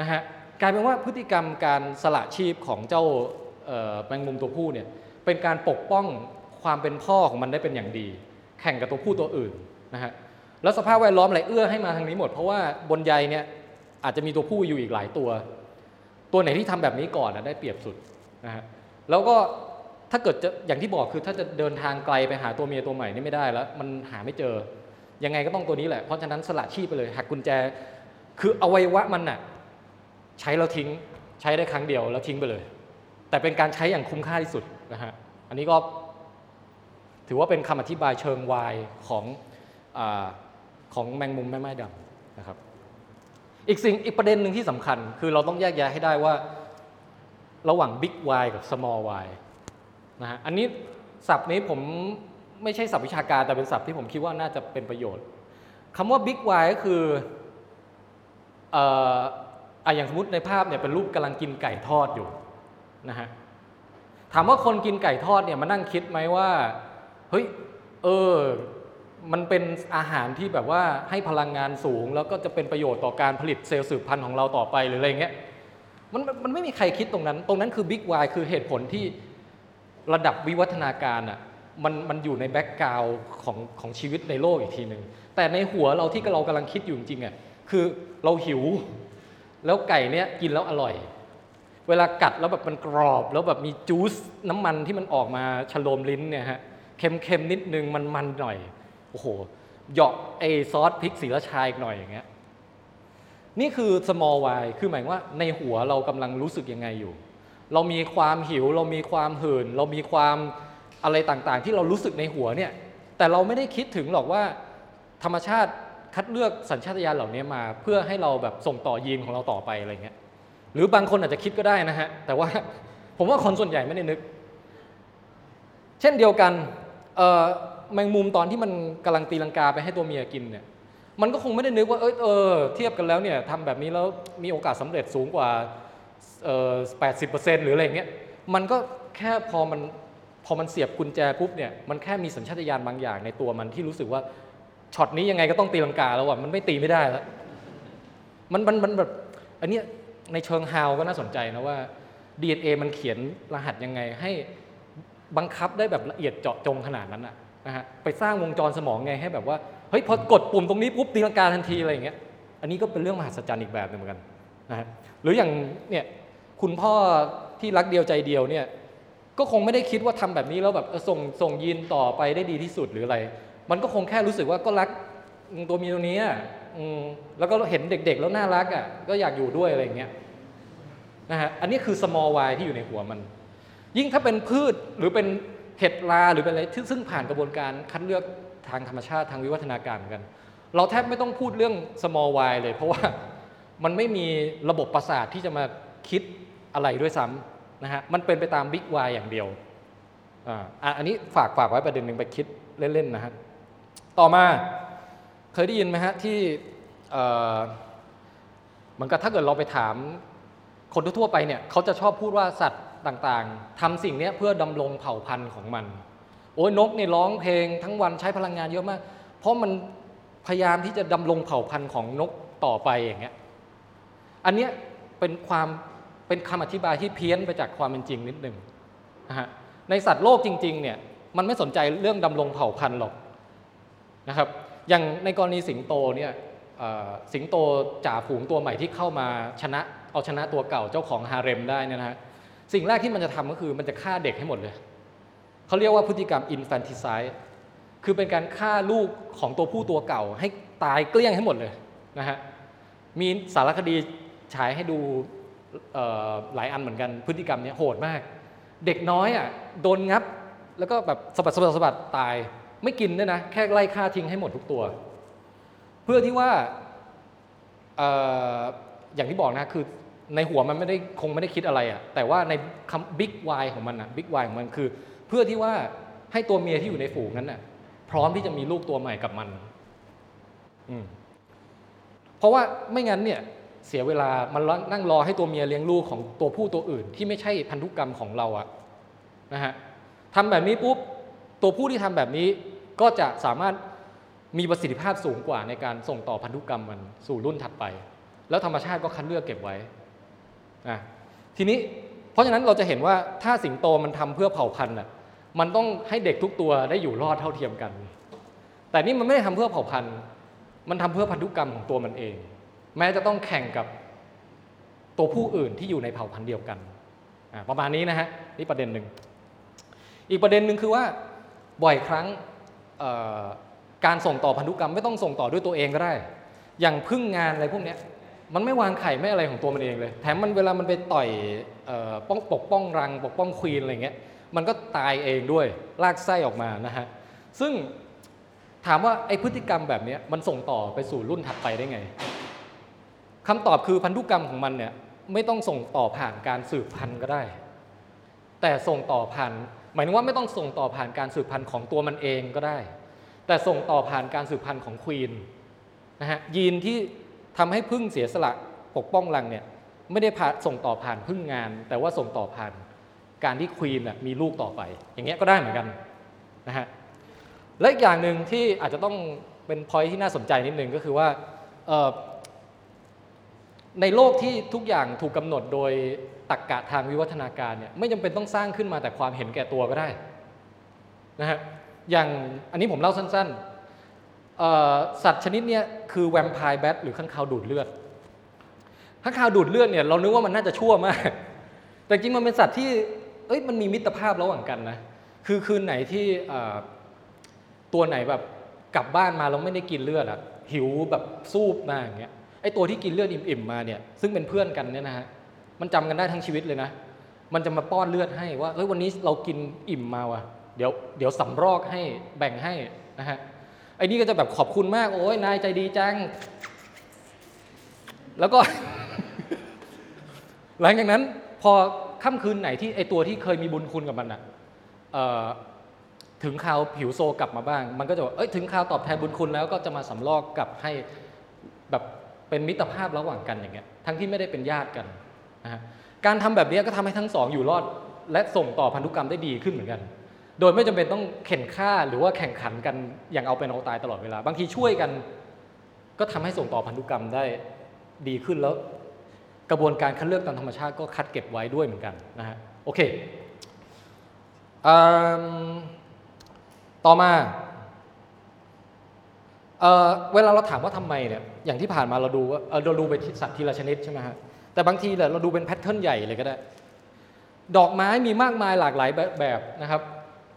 นะฮะกลายเป็นว่าพฤติกรรมการสละชีพของเจ้าแมงมุมตัวผู้เนี่ยเป็นการปกป้องความเป็นพ่อของมันได้เป็นอย่างดี แข่งกับตัวผู้ตัวอื่นนะฮะแล้วสภาพแวดล้อมอะไรเอื้อให้มาทางนี้หมด เพราะว่าบนใยเนี่ยอาจจะมีตัวผู้อยู่อีกหลายตัว ตัวไหนที่ทำแบบนี้ก่อนนะได้เปรียบสุดนะฮะแล้วก็ ถ้าเกิดจะอย่างที่บอกคือถ้าจะเดินทางไกลไปหาตัวเมียตัวใหม่นี่ไม่ได้แล้ว มันหาไม่เจอ ยังไงก็ต้องตัวนี้แหละ เพราะฉะนั้นสละชีพไปเลยหักกุญแจ คืออวัยวะมันน่ะใช้แล้วทิ้งใช้ได้ครั้งเดียวแล้วทิ้งไปเลย แต่เป็นการใช้อย่างคุ้มค่าที่สุดนะฮะอันนี้ก็ถือว่าเป็นคำอธิบายเชิงวายของอของแมงมุมแม่ไม้ดำนะครับ อีกสิ่งอีกประเด็นหนึ่งที่สำคัญ คือเราต้องแยกแยะให้ได้ว่า ระหว่าง Big Y กับ Small Y นะฮะอันนี้ศัพท์นี้ผมไม่ใช่ศัพท์วิชาการแต่เป็นศัพท์ที่ผมคิดว่าน่าจะเป็นประโยชน์คำว่า Big Y ก็คือเอ่ออะอย่างสมมติในภาพเนี่ยเป็นรูปกำลังกินไก่ทอดอยู่นะฮะถามว่าคนกินไก่ทอดเนี่ยมานั่งคิดไหมว่าเฮ้ยเออมันเป็นอาหารที่แบบว่าให้พลังงานสูง แล้วก็จะเป็นประโยชน์ต่อการผลิตเซลล์สืบพันธุ์ของเราต่อไปหรืออะไรเงี้ยมันมันมันไม่มีใครคิดตรงนั้น ตรงนั้นคือ big why คือเหตุผลที่ ระดับวิวัฒนาการอะมันมันอยู่ใน background ของของชีวิตในโลกอีกทีหนึ่งแต่ในหัวเราที่เรากำลังคิดอยู่จริงอะคือเราหิว แล้วไก่เนี้ยกินแล้วอร่อย เวลากัดแล้วแบบมันกรอบ แล้วแบบมี juice น้ำมันที่มันออกมาชโลมลิ้นเนี่ยฮะเค็มๆนิดนึงมันๆหน่อยโอ้โหเหยาะไอซอสพริกศรีราชาอีกหน่อยอย่างเงี้ยนี่คือ small y คือหมายว่าในหัวเรากำลังรู้สึกยังไงอยู่ เรามีความหิว เรามีความหื่น เรามีความอะไรต่างๆ ที่เรารู้สึกในหัวเนี่ย แต่เราไม่ได้คิดถึงหรอกว่า ธรรมชาติคัดเลือกสัญชาตญาณเหล่านี้มา เพื่อให้เราแบบส่งต่อยีนของเราต่อไปอะไรเงี้ย หรือบางคนอาจจะคิดก็ได้นะฮะ แต่ว่าผมว่าคนส่วนใหญ่ไม่ได้นึก เช่นเดียวกันเออแมงมุมตอนที่มันกำลังตีลังกาไปให้ตัวเมียกินเนี่ย มันก็คงไม่ได้นึกว่าเอยเออเทียบกันแล้วเนี่ยทำแบบนี้แล้วมีโอกาสสำเร็จสูงกว่า แปดสิบเปอร์เซ็นต์หรืออะไรเงี้ย มันก็แค่พอมันพอมันเสียบกุญแจปุ๊บเนี่ย มันแค่มีสัญชาตญาณบางอย่างในตัวมันที่รู้สึกว่าช็อตนี้ยังไงก็ต้องตีลังกาแล้วอะ มันไม่ตีไม่ได้แล้ว มันมันมันแบบ อันเนี้ยในเชิงฮาวก็น่าสนใจนะว่า DNA มันเขียนรหัสยังไงให้บังคับได้แบบละเอียดเจาะจงขนาดนั้นอะนะฮะ ไปสร้างวงจรสมองไงให้แบบว่า เฮ้ยพอกดปุ่มตรงนี้ปุ๊บตีลังกาทันทีอะไรอย่างเงี้ย อันนี้ก็เป็นเรื่องมหัศจรรย์อีกแบบหนึ่งเหมือนกันนะฮะ หรืออย่างเนี่ยคุณพ่อที่รักเดียวใจเดียวเนี่ยก็คงไม่ได้คิดว่าทำแบบนี้แล้วแบบส่งส่งยีนต่อไปได้ดีที่สุดหรืออะไร มันก็คงแค่รู้สึกว่าก็รักตัวมีตัวนี้อะแล้วก็เห็นเด็ก ๆ แล้วน่ารักอะก็อยากอยู่ด้วยอะไรอย่างเงี้ยนะฮะอันนี้คือ small y ที่อยู่ในหัวมัน ยิ่งถ้าเป็นพืชหรือเป็นเห็ดราหรือเป็นอะไรที่ซึ่งผ่านกระบวนการคัดเลือกทางธรรมชาติทางวิวัฒนาการเหมือนกัน เราแทบไม่ต้องพูดเรื่อง small y เลย เพราะว่า มันไม่มีระบบประสาทที่จะมาคิดอะไรด้วยซ้ำนะฮะมันเป็นไปตาม big y อย่างเดียวอ่าอันนี้ฝากฝากไว้ประเด็นหนึ่งไปคิดเล่นๆนะฮะต่อมาเคยได้ยินไหมฮะที่เหมือนกับถ้าเกิดเราไปถามคนทั่วไปเนี่ยเขาจะชอบพูดว่าสัตว์ต่างๆทำสิ่งนี้เพื่อดำรงเผ่าพันธุ์ของมัน โอ้ยนกเนี่ยร้องเพลงทั้งวันใช้พลังงานเยอะมาก เพราะมันพยายามที่จะดำรงเผ่าพันธุ์ของนกต่อไปอย่างเงี้ย อันเนี้ยเป็นความเป็นคำอธิบายที่เพี้ยนไปจากความเป็นจริงนิดหนึ่งนะฮะในสัตว์โลกจริงๆเนี่ยมันไม่สนใจเรื่องดำรงเผ่าพันธุ์หรอกนะครับอย่างในกรณีสิงโตเนี่ยสิงโตจ่าฝูงตัวใหม่ที่เข้ามาชนะเอาชนะตัวเก่าเจ้าของฮาเร็มได้นะฮะสิ่งแรกที่มันจะทำก็คือมันจะฆ่าเด็กให้หมดเลย เขาเรียกว่าพฤติกรรม infanticide คือเป็นการฆ่าลูกของตัวผู้ตัวเก่าให้ตายเกลี้ยงให้หมดเลยนะฮะมีสารคดี ฉายให้ดูหลายอันเหมือนกันพฤติกรรมนี้โหดมาก เด็กน้อยอะโดนงับ แล้วก็แบบสะบัดสะบัดสะบัดตาย ไม่กินด้วยนะ แค่ไล่ฆ่าทิ้งให้หมดทุกตัว เพื่อที่ว่าอย่างที่บอกนะคือในหัวมันไม่ได้คงไม่ได้คิดอะไรอะแต่ว่าในคำบิ๊กวของมันอะบิ๊กวของมันคือ เพื่อที่ว่าให้ตัวเมียที่อยู่ในฝูงนั้นน่ะพร้อมที่จะมีลูกตัวใหม่กับมัน อืมเพราะว่าไม่งั้นเนี่ย เสียเวลามันนั่งรอให้ตัวเมียเลี้ยงลูกของตัวผู้ตัวอื่น ที่ไม่ใช่พันธุกรรมของเราอะนะฮะทำแบบนี้ปุ๊บตัวผู้ที่ทำแบบนี้ก็จะสามารถมีประสิทธิภาพสูงกว่าในการส่งต่อพันธุกรรมมันสู่รุ่นถัดไป แล้วธรรมชาติก็คัดเลือกเก็บไว้อะทีนี้เพราะฉะนั้นเราจะเห็นว่าถ้าสิงโตมันทำเพื่อเผ่าพันธุ์อะมันต้องให้เด็กทุกตัวได้อยู่รอดเท่าเทียมกัน แต่นี่มันไม่ได้ทำเพื่อเผ่าพันธุ์ มันทำเพื่อพันธุกรรมของตัวมันเอง แม้จะต้องแข่งกับตัวผู้อื่นที่อยู่ในเผ่าพันธุ์เดียวกัน ประมาณนี้นะฮะนี่ประเด็นหนึ่ง อีกประเด็นหนึ่งคือว่าบ่อยครั้งการส่งต่อพันธุกรรมไม่ต้องส่งต่อด้วยตัวเองก็ได้ อย่างพึ่งงานอะไรพวกนี้มันไม่วางไข่ไม่อะไรของตัวมันเองเลย แถมมันเวลามันไปต่อยป้องปกป้องรัง ปกป้องควีนอะไรเงี้ยมันก็ตายเองด้วยลากไส้ออกมานะฮะซึ่งถามว่าไอพฤติกรรมแบบนี้มันส่งต่อไปสู่รุ่นถัดไปได้ไง คำตอบคือพันธุกรรมของมันเนี่ยไม่ต้องส่งต่อผ่านการสืบพันธุ์ก็ได้ แต่ส่งต่อผ่านหมายถึงว่าไม่ต้องส่งต่อผ่านการสืบพันธุ์ของตัวมันเองก็ได้ แต่ส่งต่อผ่านการสืบพันธุ์ของควีนนะฮะยีนที่ทำให้พึ่งเสียสละปกป้องรังเนี่ยไม่ได้ผ่านส่งต่อผ่านพึ่งงาน แต่ว่าส่งต่อผ่านการที่ควีนน่ะมีลูกต่อไป อย่างเงี้ยก็ได้เหมือนกันนะฮะและอีกอย่างหนึ่งที่อาจจะต้องเป็นพอยที่น่าสนใจนิดนึงก็คือว่า ในโลกที่ทุกอย่างถูกกำหนดโดยตรรกกะทางวิวัฒนาการเนี่ยไม่จำเป็นต้องสร้างขึ้นมาแต่ความเห็นแก่ตัวก็ได้นะฮะอย่างอันนี้ผมเล่าสั้นๆสัตว์ชนิดเนี้ยคือแวมไพร์แบทหรือข้างคาวดูดเลือดข้างคาวดูดเลือดเนี่ยเรานึกว่ามันน่าจะชั่วมาก แต่จริงมันเป็นสัตว์ที่เอ้ยมันมีมิตรภาพระหว่างกันนะคือคืนไหนที่ตัวไหนแบบกลับบ้านมาแล้วไม่ได้กินเลือดอะหิวแบบสูบมาอย่างเงี้ย ไอตัวที่กินเลือดอิ่มๆมาเนี่ยซึ่งเป็นเพื่อนกันเนี่ยนะฮะมันจำกันได้ทั้งชีวิตเลยนะ มันจะมาป้อนเลือดให้ว่าเฮ้ยวันนี้เรากินอิ่มมาว่ะเดี๋ยวเดี๋ยวสำรอกให้แบ่งให้นะฮะไอ้นี่ก็จะแบบขอบคุณมาก โอ้ยนายใจดีจัง แล้วก็ หลังจากนั้น พอค่ำคืนไหนที่ไอตัวที่เคยมีบุญคุณกับมันอะถึงคราวผิวโซกลับมาบ้าง มันก็จะบอกเอ้ยถึงคราวตอบแทนบุญคุณแล้วก็จะมาสำรอกกลับให้แบบ เป็นมิตรภาพระหว่างกันอย่างเงี้ยทั้งที่ไม่ได้เป็นญาติกันนะฮะการทำแบบนี้ก็ทำให้ทั้งสองอยู่รอด และส่งต่อพันธุกรรมได้ดีขึ้นเหมือนกัน โดยไม่จำเป็นต้องเข็นฆ่าหรือว่าแข่งขันกันอย่างเอาเป็นเอาตายตลอดเวลา บางทีช่วยกัน ก็ทำให้ส่งต่อพันธุกรรมได้ดีขึ้นแล้ว กระบวนการคัดเลือกตามธรรมชาติก็คัดเก็บไว้ด้วยเหมือนกันนะฮะโอเคต่อมา เวลาเราถามว่าทำไมเนี่ยอย่างที่ผ่านมาเราดูว่าเราดูไปที่สัตว์ทีละชนิดใช่ไหมฮะแต่บางทีเนี่ยเราดูเป็นแพทเทิร์นใหญ่เลยก็ได้ ดอกไม้มีมากมายหลากหลายแบบนะครับ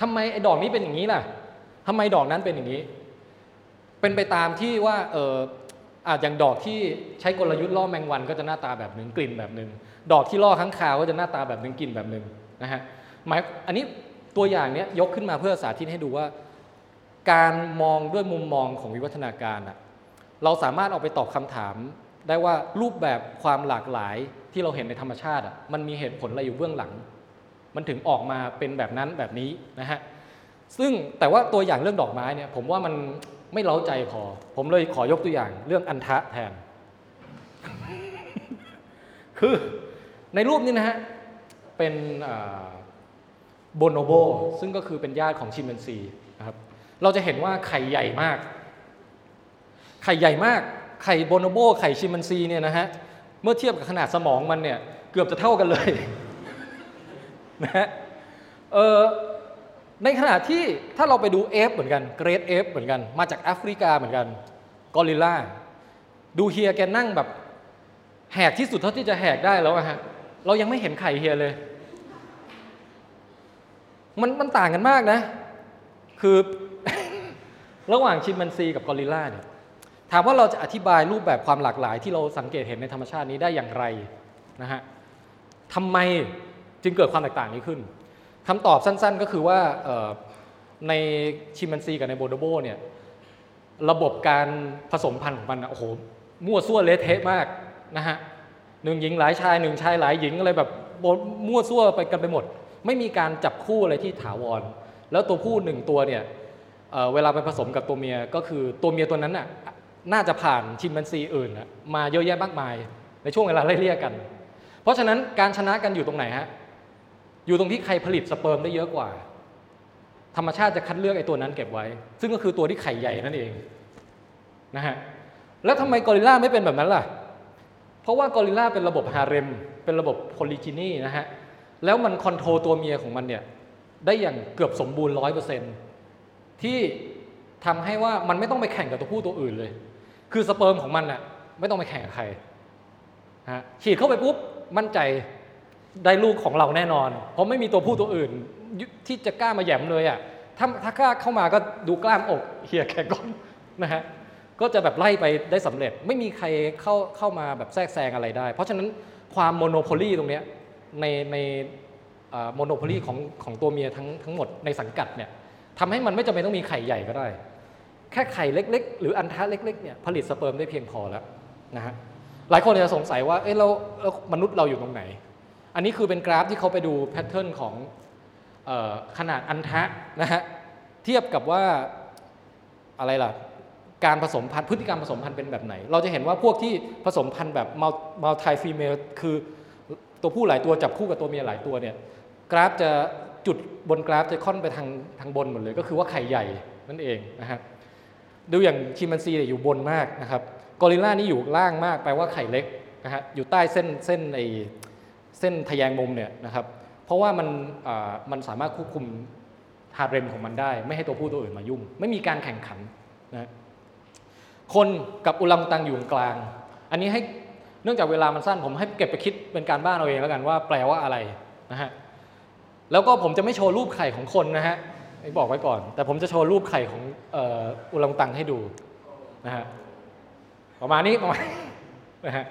ทำไมไอ้ดอกนี้เป็นอย่างนี้ล่ะทำไมดอกนั้นเป็นอย่างนี้ เป็นไปตามที่ว่าเอออาจอย่างดอกที่ใช้กลยุทธ์ล่อแมงวันก็จะหน้าตาแบบหนึ่งกลิ่นแบบหนึ่งดอกที่ล่อข้างคาวก็จะหน้าตาแบบหนึ่งกลิ่นแบบหนึ่งนะฮะหมายอันนี้ตัวอย่างเนี้ยยกขึ้นมาเพื่อสาธิตให้ดูว่า การมองด้วยมุมมองของวิวัฒนาการอะเราสามารถเอาไปตอบคำถาม ได้ว่ารูปแบบความหลากหลายที่เราเห็นในธรรมชาติอะมันมีเหตุผลอะไรอยู่เบื้องหลัง มันถึงออกมาเป็นแบบนั้นแบบนี้นะฮะซึ่งแต่ว่าตัวอย่างเรื่องดอกไม้เนี่ยผมว่ามันไม่เล้าใจพอ ผมเลยขอยกตัวอย่างเรื่องอันทะแทน คือในรูปนี้นะฮะ เป็นโบโนโบ ซึ่งก็คือเป็นญาติของชิมเปนซีนะครับ เราจะเห็นว่าไข่ใหญ่มาก ไข่ใหญ่มาก ไข่โบโนโบ ไข่ชิมเปนซีเนี่ยนะฮะ เมื่อเทียบกับขนาดสมองมันเนี่ย เกือบจะเท่ากันเลยนะฮะเออในขณะที่ถ้าเราไปดู ape เหมือนกัน great ape เหมือนกัน มาจากแอฟริกาเหมือนกัน กอริลลา ดูเฮียแกนั่งแบบแหกที่สุดเท่าที่จะแหกได้แล้วอะฮะ เรายังไม่เห็นไข่เฮียเลย มันมันต่างกันมากนะ คือ ระหว่างชิมแปนซีกับกอริลลาเนี่ยถามว่าเราจะอธิบายรูปแบบความหลากหลาย ที่เราสังเกตเห็นในธรรมชาตินี้ได้อย่างไรนะฮะทำไมจึงเกิดความแตกต่างนี้ขึ้นคำตอบสั้นๆก็คือว่าในชิมแปนซีกับในโบโดโบเนี่ยระบบการผสมพันธุ์ของมันนะโอ้โหมั่วซั่วเละเทะมากนะฮะหนึ่งหญิงหลายชายหนึ่งชายหลายหญิงอะไรแบบมั่วซั่วไปกันไปหมด ไม่มีการจับคู่อะไรที่ถาวร แล้วตัวผู้หนึ่งตัวเนี่ย เวลาไปผสมกับตัวเมียก็คือตัวเมียตัวนั้นน่ะน่าจะผ่านชิมแปนซีอื่นมาเยอะแยะมากมาย ในช่วงเวลาไล่เลี่ยกัน เพราะฉะนั้นการชนะกันอยู่ตรงไหนฮะอยู่ตรงที่ใครผลิตสเปิร์มได้เยอะกว่า ธรรมชาติจะคัดเลือกไอ้ตัวนั้นเก็บไว้ ซึ่งก็คือตัวที่ไข่ใหญ่นั่นเองนะฮะแล้วทำไมกอริลลาไม่เป็นแบบนั้นล่ะ เพราะว่ากอริลลาเป็นระบบฮาเร็ม เป็นระบบ polygyny นะฮะแล้วมัน control ตัวเมียของมันเนี่ยได้อย่างเกือบสมบูรณ์ร้อยเปอร์เซ็นต์ ที่ทำให้ว่ามันไม่ต้องไปแข่งกับตัวผู้ตัวอื่นเลย คือสเปิร์มของมันน่ะไม่ต้องไปแข่งกับใครฮะฉีดเข้าไปปุ๊บมั่นใจได้ลูกของเราแน่นอน เพราะไม่มีตัวผู้ตัวอื่นที่จะกล้ามาแยมเลยอะถ้าถ้ากล้าเข้ามาก็ดูกล้ามอกเฮียแขกก้อนนะฮะก็จะแบบไล่ไปได้สำเร็จ ไม่มีใครเข้าเข้ามาแบบแทรกแซงอะไรได้ เพราะฉะนั้นความ monopoly ตรงเนี้ยในใน monopoly ของของตัวเมียทั้งทั้งหมดในสังกัดเนี่ย ทำให้มันไม่จำเป็นต้องมีไข่ใหญ่ก็ได้ แค่ไข่เล็ก ๆ หรืออัณฑะเล็กๆเนี่ยผลิตสเปิร์มได้เพียงพอแล้วนะฮะหลายคนอาจจะสงสัยว่าเอ๊ะเราเรามนุษย์เราอยู่ตรงไหน อันนี้คือเป็นกราฟที่เขาไปดู pattern ของเอ่อขนาดอัณฑะนะฮะเทียบกับว่าอะไรล่ะการผสมพันธุ์พฤติกรรมผสมพันธุ์เป็นแบบไหน เราจะเห็นว่าพวกที่ผสมพันธุ์แบบ multi female คือตัวผู้หลายตัวจับคู่กับตัวเมียหลายตัวเนี่ยกราฟจะ จุดบนกราฟจะค่อนไปทางทางบนหมดเลย ก็คือว่าไข่ใหญ่นั่นเองนะฮะดูอย่างชิมแปนซีเนี่ยอยู่บนมากนะครับกอริลลานี่อยู่ล่างมากแปลว่าไข่เล็กนะฮะอยู่ใต้เส้นเส้นไอเส้นทะแยงมุมเนี่ยนะครับเพราะว่ามันอ่ามันสามารถควบคุมฮาร์เรมของมันได้ ไม่ให้ตัวผู้ตัวอื่นมายุ่ง ไม่มีการแข่งขันนะคนกับอุลังตังอยู่ตรงกลาง อันนี้ให้เนื่องจากเวลามันสั้นผมให้เก็บไปคิดเป็นการบ้านเอาเองแล้วกันว่าแปลว่าอะไรนะฮะ แล้วก็ผมจะไม่โชว์รูปไข่ของคนนะฮะบอกไว้ก่อน แต่ผมจะโชว์รูปไข่ของอ,อุลังตังให้ดูนะฮะประมาณนี้ประมาณนะฮะ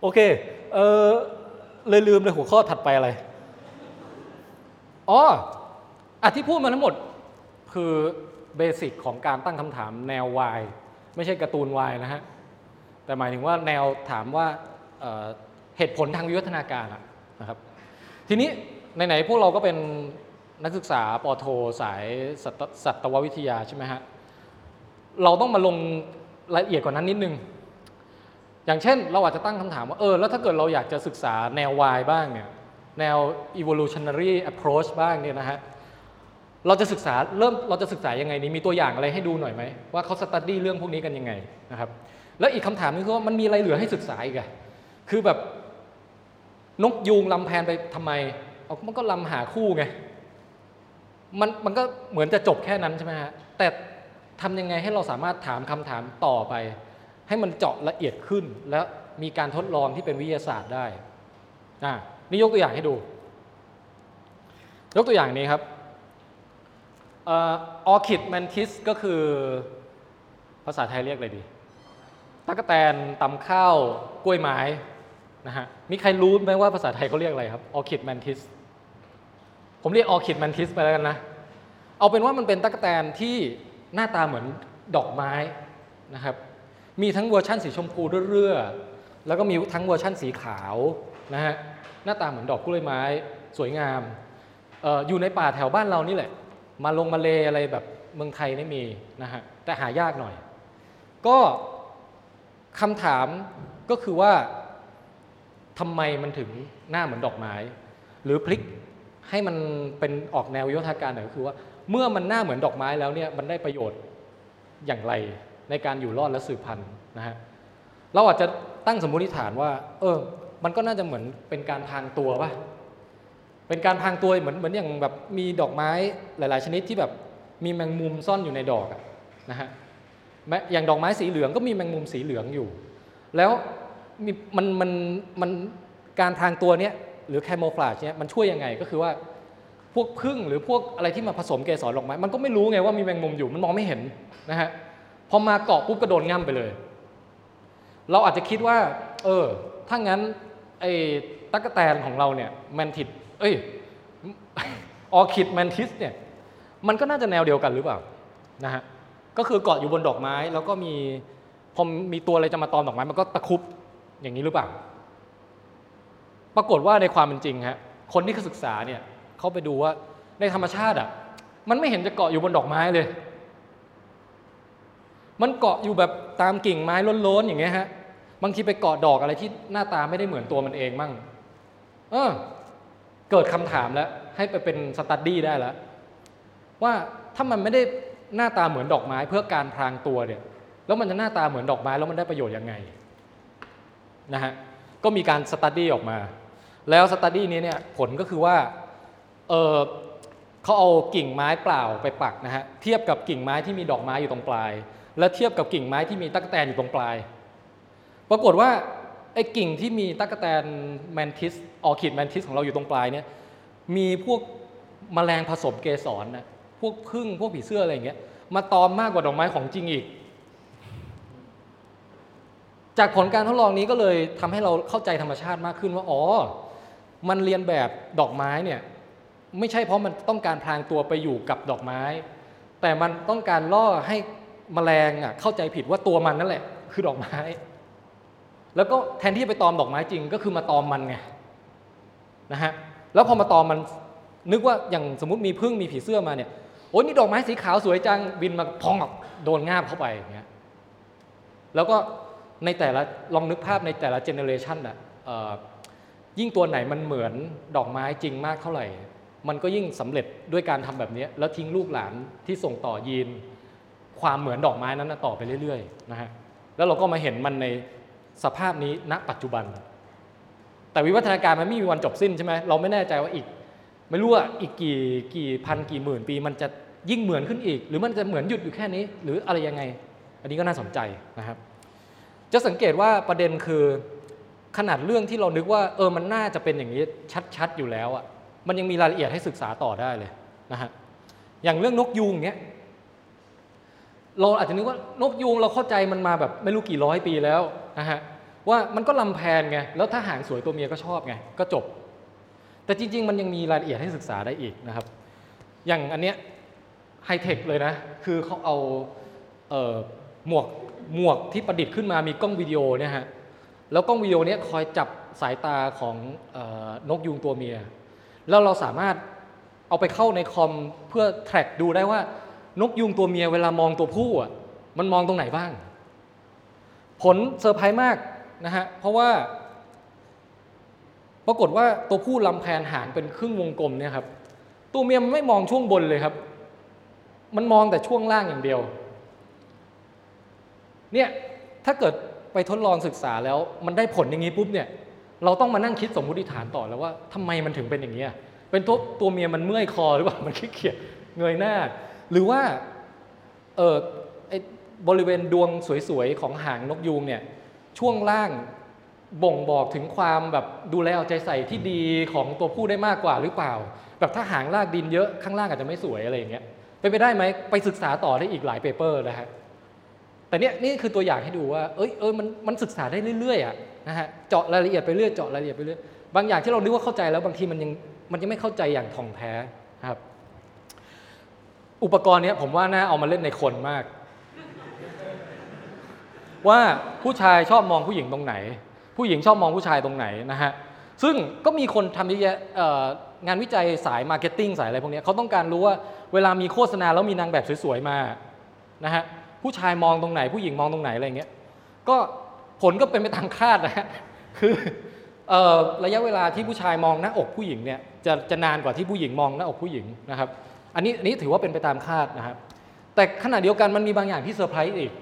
โอเคเออเลยลืมเลยหัวข้อถัดไปอะไรอ๋ออะที่พูดมาทั้งหมดคือเบสิกของการตั้งคำถามแนววายไม่ใช่การ์ตูนวายนะฮะ แต่หมายถึงว่าแนวถามว่าเเหตุผลทางวิวัฒนาการอะนะครับ ทีนี้ไหนๆพวกเราก็เป็นนักศึกษาปอโทสายสัตววิทยาใช่ไหมฮะ เราต้องมาลงรายละเอียดกว่านั้นนิดนึง อย่างเช่น เราอาจจะตั้งคำถามว่าเออแล้วถ้าเกิดเราอยากจะศึกษาแนว Y บ้างเนี่ยแนว evolutionary approach บ้างเนี่ยนะฮะเราจะศึกษาเริ่มเราจะศึกษายังไงนี้มีตัวอย่างอะไรให้ดูหน่อยไหมว่าเขาสตัดดี้เรื่องพวกนี้กันยังไงนะครับแล้วอีกคำถามนึงคือว่ามันมีอะไรเหลือให้ศึกษาอีกอะคือแบบ นกยูงลำแพนไปทำไมเอามันก็ลำหาคู่ไง มันมันก็เหมือนจะจบแค่นั้นใช่ไหมฮะ แต่ทำยังไงให้เราสามารถถามคำถามต่อไป ให้มันเจาะละเอียดขึ้น แล้วมีการทดลองที่เป็นวิทยาศาสตร์ได้อะนี่ยกตัวอย่างให้ดู ยกตัวอย่างนี้ครับออคิดแมนทิสก็คือภาษาไทยเรียกอะไรดีตักแตนตำข้าวกล้วยไม้ นะฮะมีใครรู้ไหมว่าภาษาไทยเขาเรียกอะไรครับออคิดแมนทิสผมเรียกออคิดแมนทิสไปแล้วกันนะเอาเป็นว่ามันเป็นตั๊กแตนที่หน้าตาเหมือนดอกไม้นะครับมีทั้งเวอร์ชั่นสีชมพูเรื่อๆแล้วก็มีทั้งเวอร์ชั่นสีขาวนะฮะหน้าตาเหมือนดอกกล้วยไม้ สวยงามอออยู่ในป่าแถวบ้านเรานี่แหละ มาลงมาเลอะไรแบบเมืองไทยไม่มีนะฮะแต่หายากหน่อย ก็คำถามก็คือว่า ทำไมมันถึงหน้าเหมือนดอกไม้ หรือพลิกให้มันเป็นออกแนววิวัฒนาการหน่อยก็คือว่า เมื่อมันหน้าเหมือนดอกไม้แล้วเนี่ยมันได้ประโยชน์อย่างไรในการอยู่รอดและสืบพันธุ์นะฮะเราอาจจะตั้งสมมติฐานว่า เออ มันก็น่าจะเหมือนเป็นการพรางตัวป่ะเป็นการพรางตัวเหมือนเหมือนอย่างแบบมีดอกไม้หลาย ๆ ชนิดที่แบบมีแมงมุมซ่อนอยู่ในดอกอะนะฮะอย่างดอกไม้สีเหลืองก็มีแมงมุมสีเหลืองอยู่ แล้ว มีมันมันมันการพรางตัวเนี้ยหรือแคมโมฟลาจเนี้ยมันช่วยยังไงก็คือว่าพวกพึ่งหรือพวกอะไรที่มาผสมเกสรดอกไม้มันก็ไม่รู้ไงว่ามีแมงมุมอยู่มันมองไม่เห็นนะฮะพอมาเกาะปุ๊บก็โดนง่ำไปเลย เราอาจจะคิดว่า เออ ถ้างั้นไอ้ตั๊กแตนของเราเนี่ยแมนทิดเอ้ยออคิดแมนทิสเนี่ยมันก็น่าจะแนวเดียวกันหรือเปล่านะฮะก็คือเกาะอยู่บนดอกไม้แล้วก็มีพอมีตัวอะไรจะมาตอมดอกไม้มันก็ตะคุบ อย่างนี้หรือเปล่า ปรากฏว่าในความเป็นจริงฮะคนที่เขาศึกษาเนี่ยเขาไปดูว่าในธรรมชาติอะมันไม่เห็นจะเกาะอยู่บนดอกไม้เลย มันเกาะอยู่แบบตามกิ่งไม้ล้นๆอย่างเงี้ยฮะบางทีไปเกาะดอกอะไรที่หน้าตาไม่ได้เหมือนตัวมันเองมั่ง เออ เกิดคำถามแล้ว ให้ไปเป็นสตัดดี้ได้แล้ว ว่าถ้ามันไม่ได้หน้าตาเหมือนดอกไม้เพื่อการพรางตัวเนี่ย แล้วมันจะหน้าตาเหมือนดอกไม้แล้วมันได้ประโยชน์ยังไง นะฮะก็มีการ study ออกมา แล้ว study นี้เนี่ยผลก็คือว่าเออเขาเอากิ่งไม้เปล่าไปปักนะฮะเทียบกับกิ่งไม้ที่มีดอกไม้อยู่ตรงปลาย แล้วเทียบกับกิ่งไม้ที่มีตั๊กแตนอยู่ตรงปลาย ปรากฏว่าไอ้กิ่งที่มีตั๊กแตน mantisออคิดแมนทิสของเราอยู่ตรงปลายเนี่ยมีพวกมแมลงผสมเกสรนะพวกพึ่งพวกผีเสื้ออะไรอย่างเงี้ยมาตอมมากกว่าดอกไม้ของจริงอีก จากผลการทดลองนี้ก็เลยทำให้เราเข้าใจธรรมชาติมากขึ้นว่าอ๋อ มันเรียนแบบดอกไม้เนี่ยไม่ใช่เพราะมันต้องการพรางตัวไปอยู่กับดอกไม้ แต่มันต้องการล่อให้มแมลงอะเข้าใจผิดว่าตัวมันนั่นแหละ คือดอกไม้ แล้วก็แทนที่จะไปตอมดอกไม้จริงก็คือมาตอมมันไงนะฮะแล้วพอมาตอมมันนึกว่าอย่างสมมติมีพึ่งมีผีเสื้อมาเนี่ยโอ้ยนี่ดอกไม้สีขาวสวยจังบินมาพองออกโดนง่ามเข้าไปอย่างเงี้ยแล้วก็ ในแต่ละลองนึกภาพในแต่ละเจเนเรชันอะยิ่งตัวไหนมันเหมือนดอกไม้จริงมากเท่าไหร่ มันก็ยิ่งสำเร็จด้วยการทำแบบนี้แล้วทิ้งลูกหลานที่ส่งต่อยีน ความเหมือนดอกไม้นั้นต่อไปเรื่อยๆนะฮะแล้วเราก็มาเห็นมันในสภาพนี้ณปัจจุบัน แต่วิวัฒนาการมันไม่มีวันจบสิ้นใช่ไหมเราไม่แน่ใจว่าอีก ไม่รู้ว่าอีกกี่กี่พันกี่หมื่นปี มันจะยิ่งเหมือนขึ้นอีก หรือมันจะเหมือนหยุดอยู่แค่นี้ หรืออะไรยังไง อันนี้ก็น่าสนใจนะครับ จะสังเกตว่าประเด็นคือขนาดเรื่องที่เรานึกว่าเออมันน่าจะเป็นอย่างนี้ชัดๆอยู่แล้วอะ่ะมันยังมีรายละเอียดให้ศึกษาต่อได้เลยนะฮะอย่างเรื่องนกยูงเนี้ยเราอาจจะนึกว่านกยูงเราเข้าใจมันมาแบบไม่รู้กี่ร้อยปีแล้วนะฮะว่ามันก็ลำแพนไงแล้วถ้าหางสวยตัวเมียก็ชอบไงก็จบ แต่จริง ๆ มันยังมีรายละเอียดให้ศึกษาได้อีกนะครับ อย่างอันเนี้ยไฮเทคเลยนะ คือเขาเอาเออหมวก หมวกที่ประดิษฐ์ขึ้นมามีกล้องวิดีโอเนี่ยฮะแล้วกล้องวิดีโอนี้คอยจับสายตาของออนกยูงตัวเมีย แล้วเราสามารถเอาไปเข้าในคอมเพื่อแทร็กดูได้ว่านกยูงตัวเมียเวลามองตัวผู้อะมันมองตรงไหนบ้าง ผลเซอร์ไพรส์มากนะฮะเพราะว่า ปรากฏว่าตัวผู้ลำแพนหางเป็นครึ่งวงกลมเนี่ยครับตัวเมียมันไม่มองช่วงบนเลยครับ มันมองแต่ช่วงล่างอย่างเดียว เนี่ยถ้าเกิดไปทดลองศึกษาแล้วมันได้ผลอย่างนี้ปุ๊บเนี่ยเราต้องมานั่งคิดสมมติฐานต่อแล้วว่าทำไมมันถึงเป็นอย่างนี้เป็นตัวตัวเมียมันเมื่อยคอหรือเปล่ามันขี้เกียจเงยหน้า หรือว่าเออบริเวณดวงสวยๆของหางนกยูงเนี่ยช่วงล่างบ่งบอกถึงความแบบดูแลเอาใจใส่ที่ดีของตัวผู้ได้มากกว่าหรือเปล่า แบบถ้าหางลากดินเยอะข้างล่างอาจจะไม่สวยอะไรอย่างเงี้ยเป็นไปได้ไหมไปศึกษาต่อได้อีกหลายเปเปอร์นะฮะ แต่เนี้ยนี่คือตัวอย่างให้ดูว่า เอ้ยเออมันมันศึกษาได้เรื่อยๆอะนะฮะเจาะรายละเอียดไปเรื่อยเจาะรายละเอียดไปเรื่อยบางอย่างที่เรานึกว่าเข้าใจแล้วบางทีมันยังมันยังไม่เข้าใจอย่างท่องแท้ครับ อุปกรณ์เนี้ยผมว่าน่าเอามาเล่นในคนมาก ว่าผู้ชายชอบมองผู้หญิงตรงไหน ผู้หญิงชอบมองผู้ชายตรงไหนนะฮะซึ่งก็มีคนทำเยอะแยะงานวิจัยสาย marketing สายอะไรพวกนี้เขาต้องการรู้ว่าเวลามีโฆษณาแล้วมีนางแบบสวยๆมานะฮะ ผู้ชายมองตรงไหน ผู้หญิงมองตรงไหนอะไรเงี้ยก็ผลก็เป็นไปตามคาดนะฮะคือระยะเวลาที่ผู้ชายมองหน้าอกผู้หญิงเนี่ยจะจะนานกว่าที่ผู้หญิงมองหน้าอกผู้หญิงนะครับ อันนี้อันนี้ถือว่าเป็นไปตามคาดนะครับ แต่ขณะเดียวกันมันมีบางอย่างที่เซอร์ไพรส์อีก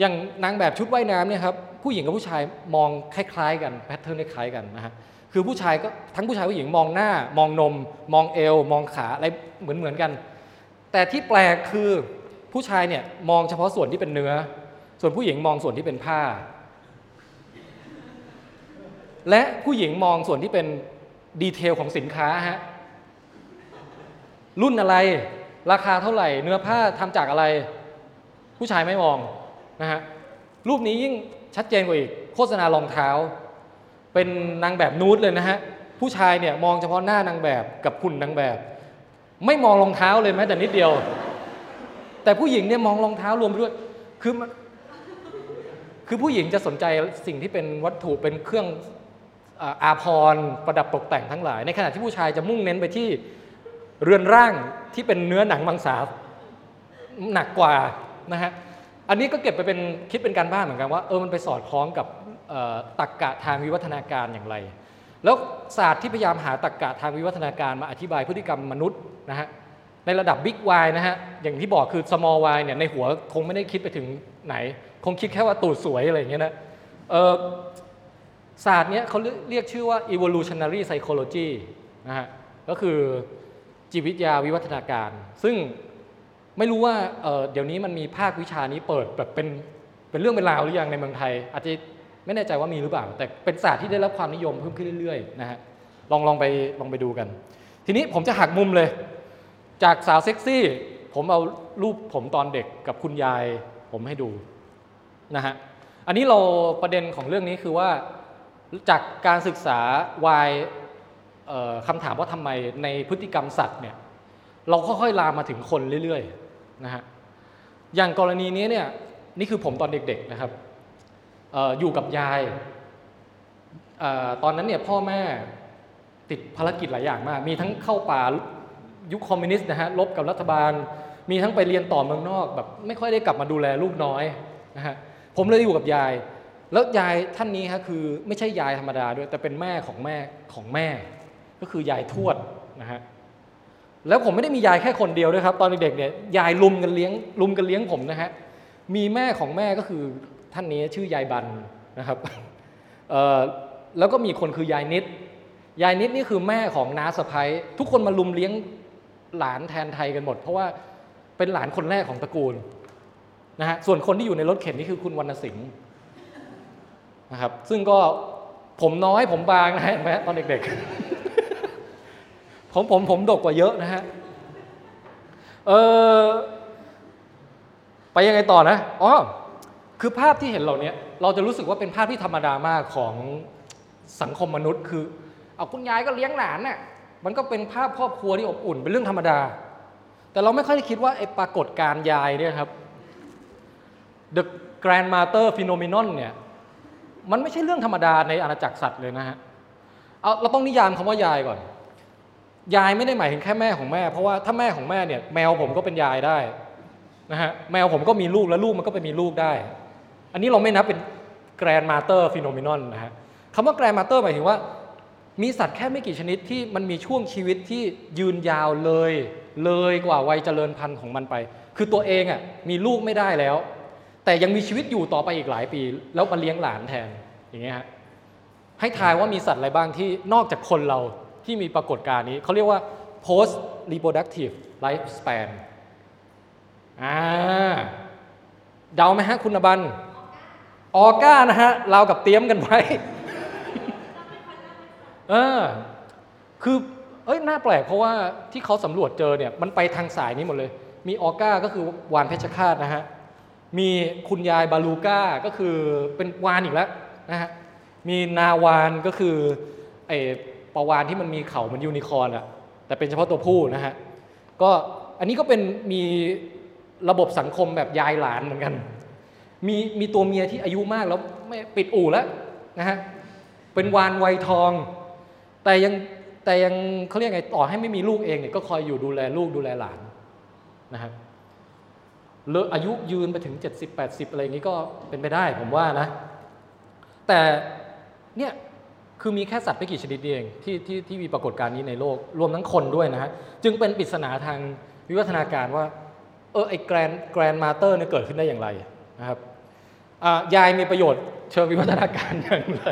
อย่างนางแบบชุดว่ายน้ำเนี่ยครับผู้หญิงกับผู้ชายมองคล้ายๆ กัน pattern คล้ายกันนะฮะคือผู้ชายก็ทั้งผู้ชายผู้หญิงมองหน้ามองนม มองเอว มองขาอะไรเหมือนเหมือนกัน แต่ที่แปลกคือ ผู้ชายเนี่ยมองเฉพาะส่วนที่เป็นเนื้อ ส่วนผู้หญิงมองส่วนที่เป็นผ้า และผู้หญิงมองส่วนที่เป็น detail ของสินค้าฮะรุ่นอะไร ราคาเท่าไหร่ เนื้อผ้าทำจากอะไร ผู้ชายไม่มองนะฮะรูปนี้ยิ่งชัดเจนกว่าอีกโฆษณารองเท้า เป็นนางแบบนูดเลยนะฮะผู้ชายเนี่ยมองเฉพาะหน้านางแบบกับหุ่นนางแบบ ไม่มองรองเท้าเลยแม้แต่นิดเดียว แต่ผู้หญิงเนี่ยมองรองเท้ารวมไปด้วย คือคือผู้หญิงจะสนใจสิ่งที่เป็นวัตถุเป็นเครื่องอ่าอาภรณ์ประดับตกแต่งทั้งหลาย ในขณะที่ผู้ชายจะมุ่งเน้นไปที่เรือนร่างที่เป็นเนื้อหนังมังสาหนักกว่านะฮะอันนี้ก็เก็บไปเป็นคิดเป็นการบ้านเหมือนกันว่าเออมันไปสอดคล้องกับอ่อตรรกกะทางวิวัฒนาการอย่างไร แล้วศาสตร์ที่พยายามหาตรรกกะทางวิวัฒนาการมาอธิบายพฤติกรรมมนุษย์นะฮะ ในระดับ Big Y นะฮะ อย่างที่บอกคือ Small Y เนี่ยในหัวคงไม่ได้คิดไปถึงไหน คงคิดแค่ว่าตูดสวยอะไรอย่างเงี้ยนะเออศาสตร์เนี้ยเขาเรียกชื่อว่า evolutionary psychology นะฮะ ก็คือจิตวิทยาวิวัฒนาการ ซึ่งไม่รู้ว่าเอ่อเดี๋ยวนี้มันมีภาควิชานี้เปิดแบบเป็นเป็นเรื่องเป็นราวหรือยังในเมืองไทย อาจจะไม่แน่ใจว่ามีหรือเปล่า แต่เป็นศาสตร์ที่ได้รับความนิยมเพิ่มขึ้นเรื่อยๆนะฮะลองลองไปลองไปดูกัน ทีนี้ผมจะหักมุมเลย จากสาวเซ็กซี่ ผมเอารูปผมตอนเด็กกับคุณยายผมให้ดูนะฮะอันนี้เราประเด็นของเรื่องนี้คือว่าจากการศึกษาวายคำถามว่าทำไมในพฤติกรรมสัตว์เนี่ยเราค่อยๆลามมาถึงคนเรื่อยๆนะฮะอย่างกรณีนี้เนี่ยนี่คือผมตอนเด็กๆนะครับอออยู่กับยายออตอนนั้นเนี่ยพ่อแม่ติดภารกิจหลายอย่างมาก มีทั้งเข้าป่า ยุคคอมมิวนิสต์นะฮะลบกับรัฐบาล มีทั้งไปเรียนต่อเมืองนอกแบบไม่ค่อยได้กลับมาดูแลลูกน้อยนะฮะผมเลยอยู่กับยาย แล้วยายท่านนี้ฮะคือไม่ใช่ยายธรรมดาด้วยแต่เป็นแม่ของแม่ของแม่ ก็คือยายทวดนะฮะแล้วผมไม่ได้มียายแค่คนเดียวด้วยครับ ตอนเด็กๆเนี่ยยายลุมกันเลี้ยงลุมกันเลี้ยงผมนะฮะมีแม่ของแม่ก็คือท่านนี้ชื่อยายบันนะครับเอ่อแล้วก็มีคนคือยายนิดยายนิดนี่คือแม่ของน้าสะพ้ยทุกคนมาลุมเลี้ยง หลานแทนไทยกันหมด เพราะว่าเป็นหลานคนแรกของตระกูลนะฮะส่วนคนที่อยู่ในรถเข็นนี่คือคุณวรรณสิงห์นะครับซึ่งก็ผมน้อยผมบางนะฮะเห็นไหมตอนเด็กๆ ผมผมผมดกกว่าเยอะนะฮะเออไปยังไงต่อนะอ๋อคือภาพที่เห็นเหล่านี้เราจะรู้สึกว่าเป็นภาพที่ธรรมดามากของสังคมมนุษย์ คือ เอาคุณยายก็เลี้ยงหลานน่ะ มันก็เป็นภาพครอบครัวที่อบอุ่น เป็นเรื่องธรรมดา แต่เราไม่ค่อยได้คิดว่าไอ้ปรากฏการ์ยายเนี่ยครับ The Grandmother Phenomenon เนี่ย มันไม่ใช่เรื่องธรรมดาในอาณาจักรสัตว์เลยนะฮะ เอาเราต้องนิยามคำว่ายายก่อน ยายไม่ได้หมายถึงแค่แม่ของแม่ เพราะว่าถ้าแม่ของแม่เนี่ยแมวผมก็เป็นยายได้นะฮะ แมวผมก็มีลูกแล้วลูกมันก็ไปมีลูกได้ อันนี้เราไม่นับเป็น grandmother phenomenon นะฮะคำว่า grandmother หมายถึงว่า มีสัตว์แค่ไม่กี่ชนิดที่มันมีช่วงชีวิตที่ยืนยาวเลย เลยกว่าวัยเจริญพันธุ์ของมันไป คือตัวเองอะมีลูกไม่ได้แล้ว แต่ยังมีชีวิตอยู่ต่อไปอีกหลายปี แล้วมาเลี้ยงหลานแทนอย่างเงี้ยฮะให้ทายว่ามีสัตว์อะไรบ้างที่นอกจากคนเราที่มีปรากฏการณ์นี้เขาเรียกว่า post reproductive lifespan อ่าเดาไหมฮะคุณบันออก้านะฮะเรากับเตรียมกันไว้ เออ คือเอ้ยน่าแปลกเพราะว่าที่เขาสำรวจเจอเนี่ยมันไปทางสายนี้หมดเลย มีออก้าก็คือวานเพชฌฆาตนะฮะ มีคุณยายบาลูก้าก็คือเป็นวานอีกแล้วนะฮะ มีนาวานก็คือไอปลาวานที่มันมีเขาเหมันยูนิคอร์นอะแต่เป็นเฉพาะตัวผู้นะฮะ ก็อันนี้ก็เป็นมีระบบสังคมแบบยายหลานเหมือนกัน มีมีตัวเมียที่อายุมากแล้วไม่ปิดอู่แล้วนะฮะ เป็นวานวัยทอง แต่ยังแต่ยังเขาเรียกไงต่อให้ไม่มีลูกเองเนี่ยก็คอยอยู่ดูแลลูกดูแลหลานนะครับเลออายุยืนไปถึง 70 80 อะไรอย่างนี้ก็เป็นไปได้ผมว่านะ แต่เนี่ยคือมีแค่สัตว์ไม่กี่ชนิดเองที่ที่ที่มีปรากฏการณ์นี้ในโลกรวมทั้งคนด้วยนะฮะจึงเป็นปริศนาทางวิวัฒนาการว่า เออไอ้ grand grandmother เนี่ยเกิดขึ้นได้อย่างไรนะครับอ่ายายมีประโยชน์เชิงวิวัฒนาการอย่างไร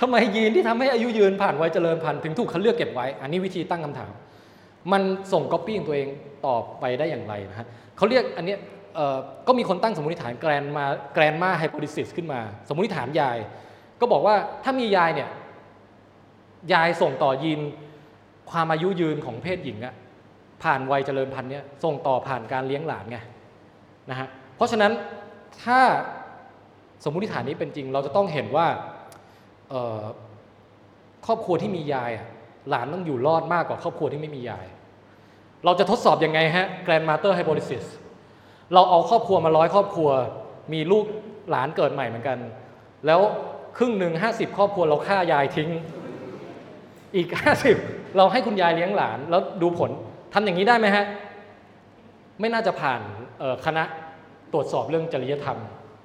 ทำไมยีนที่ทำให้อายุยืนผ่านวัยเจริญพันธุ์ถึงถูกคัดเลือกเก็บไว้ อันนี้วิธีตั้งคำถาม มันส่งก๊อปปี้ของตัวเองต่อไปได้อย่างไรนะฮะเขาเรียกอันนี้ก็มีคนตั้งสมมติฐานแกรนมาแกรนมาไฮโพดิซิสขึ้นมา สมมติฐานยาย ก็บอกว่าถ้ามียายเนี่ยยายส่งต่อยีนความอายุยืนของเพศหญิงอะผ่านวัยเจริญพันธุ์เนี่ยส่งต่อผ่านการเลี้ยงหลานไงนะฮะเพราะฉะนั้นถ้าสมมติฐานนี้เป็นจริง เราจะต้องเห็นว่า ครอบครัวที่มียายหลานต้องอยู่รอดมากกว่าครอบครัวที่ไม่มียาย เราจะทดสอบยังไงฮะ grandmother hypothesis เราเอาครอบครัวมาร้อยครอบครัว มีลูกหลานเกิดใหม่เหมือนกัน แล้วครึ่งหนึ่งห้าสิบครอบครัวเราฆ่ายายทิ้ง อีก50เราให้คุณยายเลี้ยงหลาน แล้วดูผลทำอย่างนี้ได้ไหมฮะ ไม่น่าจะผ่านคณะตรวจสอบเรื่องจริยธรรม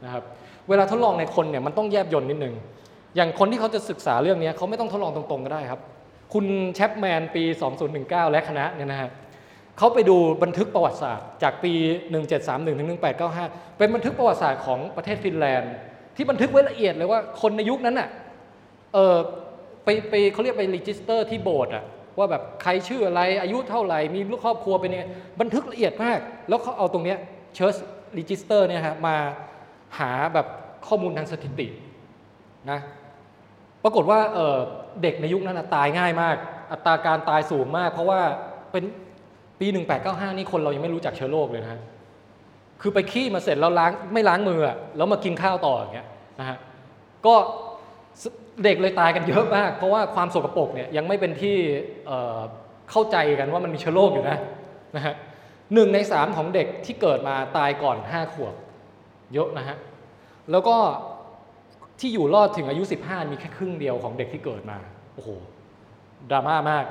นะครับ เวลาทดลองในคนเนี่ยมันต้องแยบยนต์นิดนึง อย่างคนที่เขาจะศึกษาเรื่องนี้เขาไม่ต้องทดลองตรงๆก็ได้ครับ คุณแชปแมนปี 2019 และคณะเนี่ยนะฮะเขาไปดูบันทึกประวัติศาสตร์จากปี 1731ถึง1895 เป็นบันทึกประวัติศาสตร์ของประเทศฟินแลนด์ ที่บันทึกไว้ละเอียดเลยว่าคนในยุคนั้นน่ะเออไปไปเขาเรียกไป register ที่โบสถ์อะว่าแบบใครชื่ออะไรอายุเท่าไหร่มีลูกครอบครัวเป็นยังไงบันทึกละเอียดมาก แล้วเขาเอาตรงเนี้ย church register เนี่ยฮะมาหาแบบข้อมูลทางสถิตินะ ปรากฏว่าเเด็กในยุคนั้นตายง่ายมาก อัตราการตายสูงมาก เพราะว่าเป็นปี 1895 นี่คนเรายังไม่รู้จักเชื้อโรคเลยนะฮะคือไปขี้มาเสร็จแล้วล้างไม่ล้างมือแล้วมากินข้าวต่ออย่างเงี้ยนะฮะ ก็เด็กเลยตายกันเยอะมาก เพราะว่าความสกปรกเนี่ยยังไม่เป็นที่เเข้าใจกันว่ามันมีเชื้อโรคอยู่นะนะฮะหนึ่งในสามของเด็กที่เกิดมาตายก่อน 5 ขวบ เยอะนะฮะ แล้วก็ ที่อยู่รอดถึงอายุ 15 มีแค่ครึ่งเดียวของเด็กที่เกิดมา โอ้โห ดราม่ามาก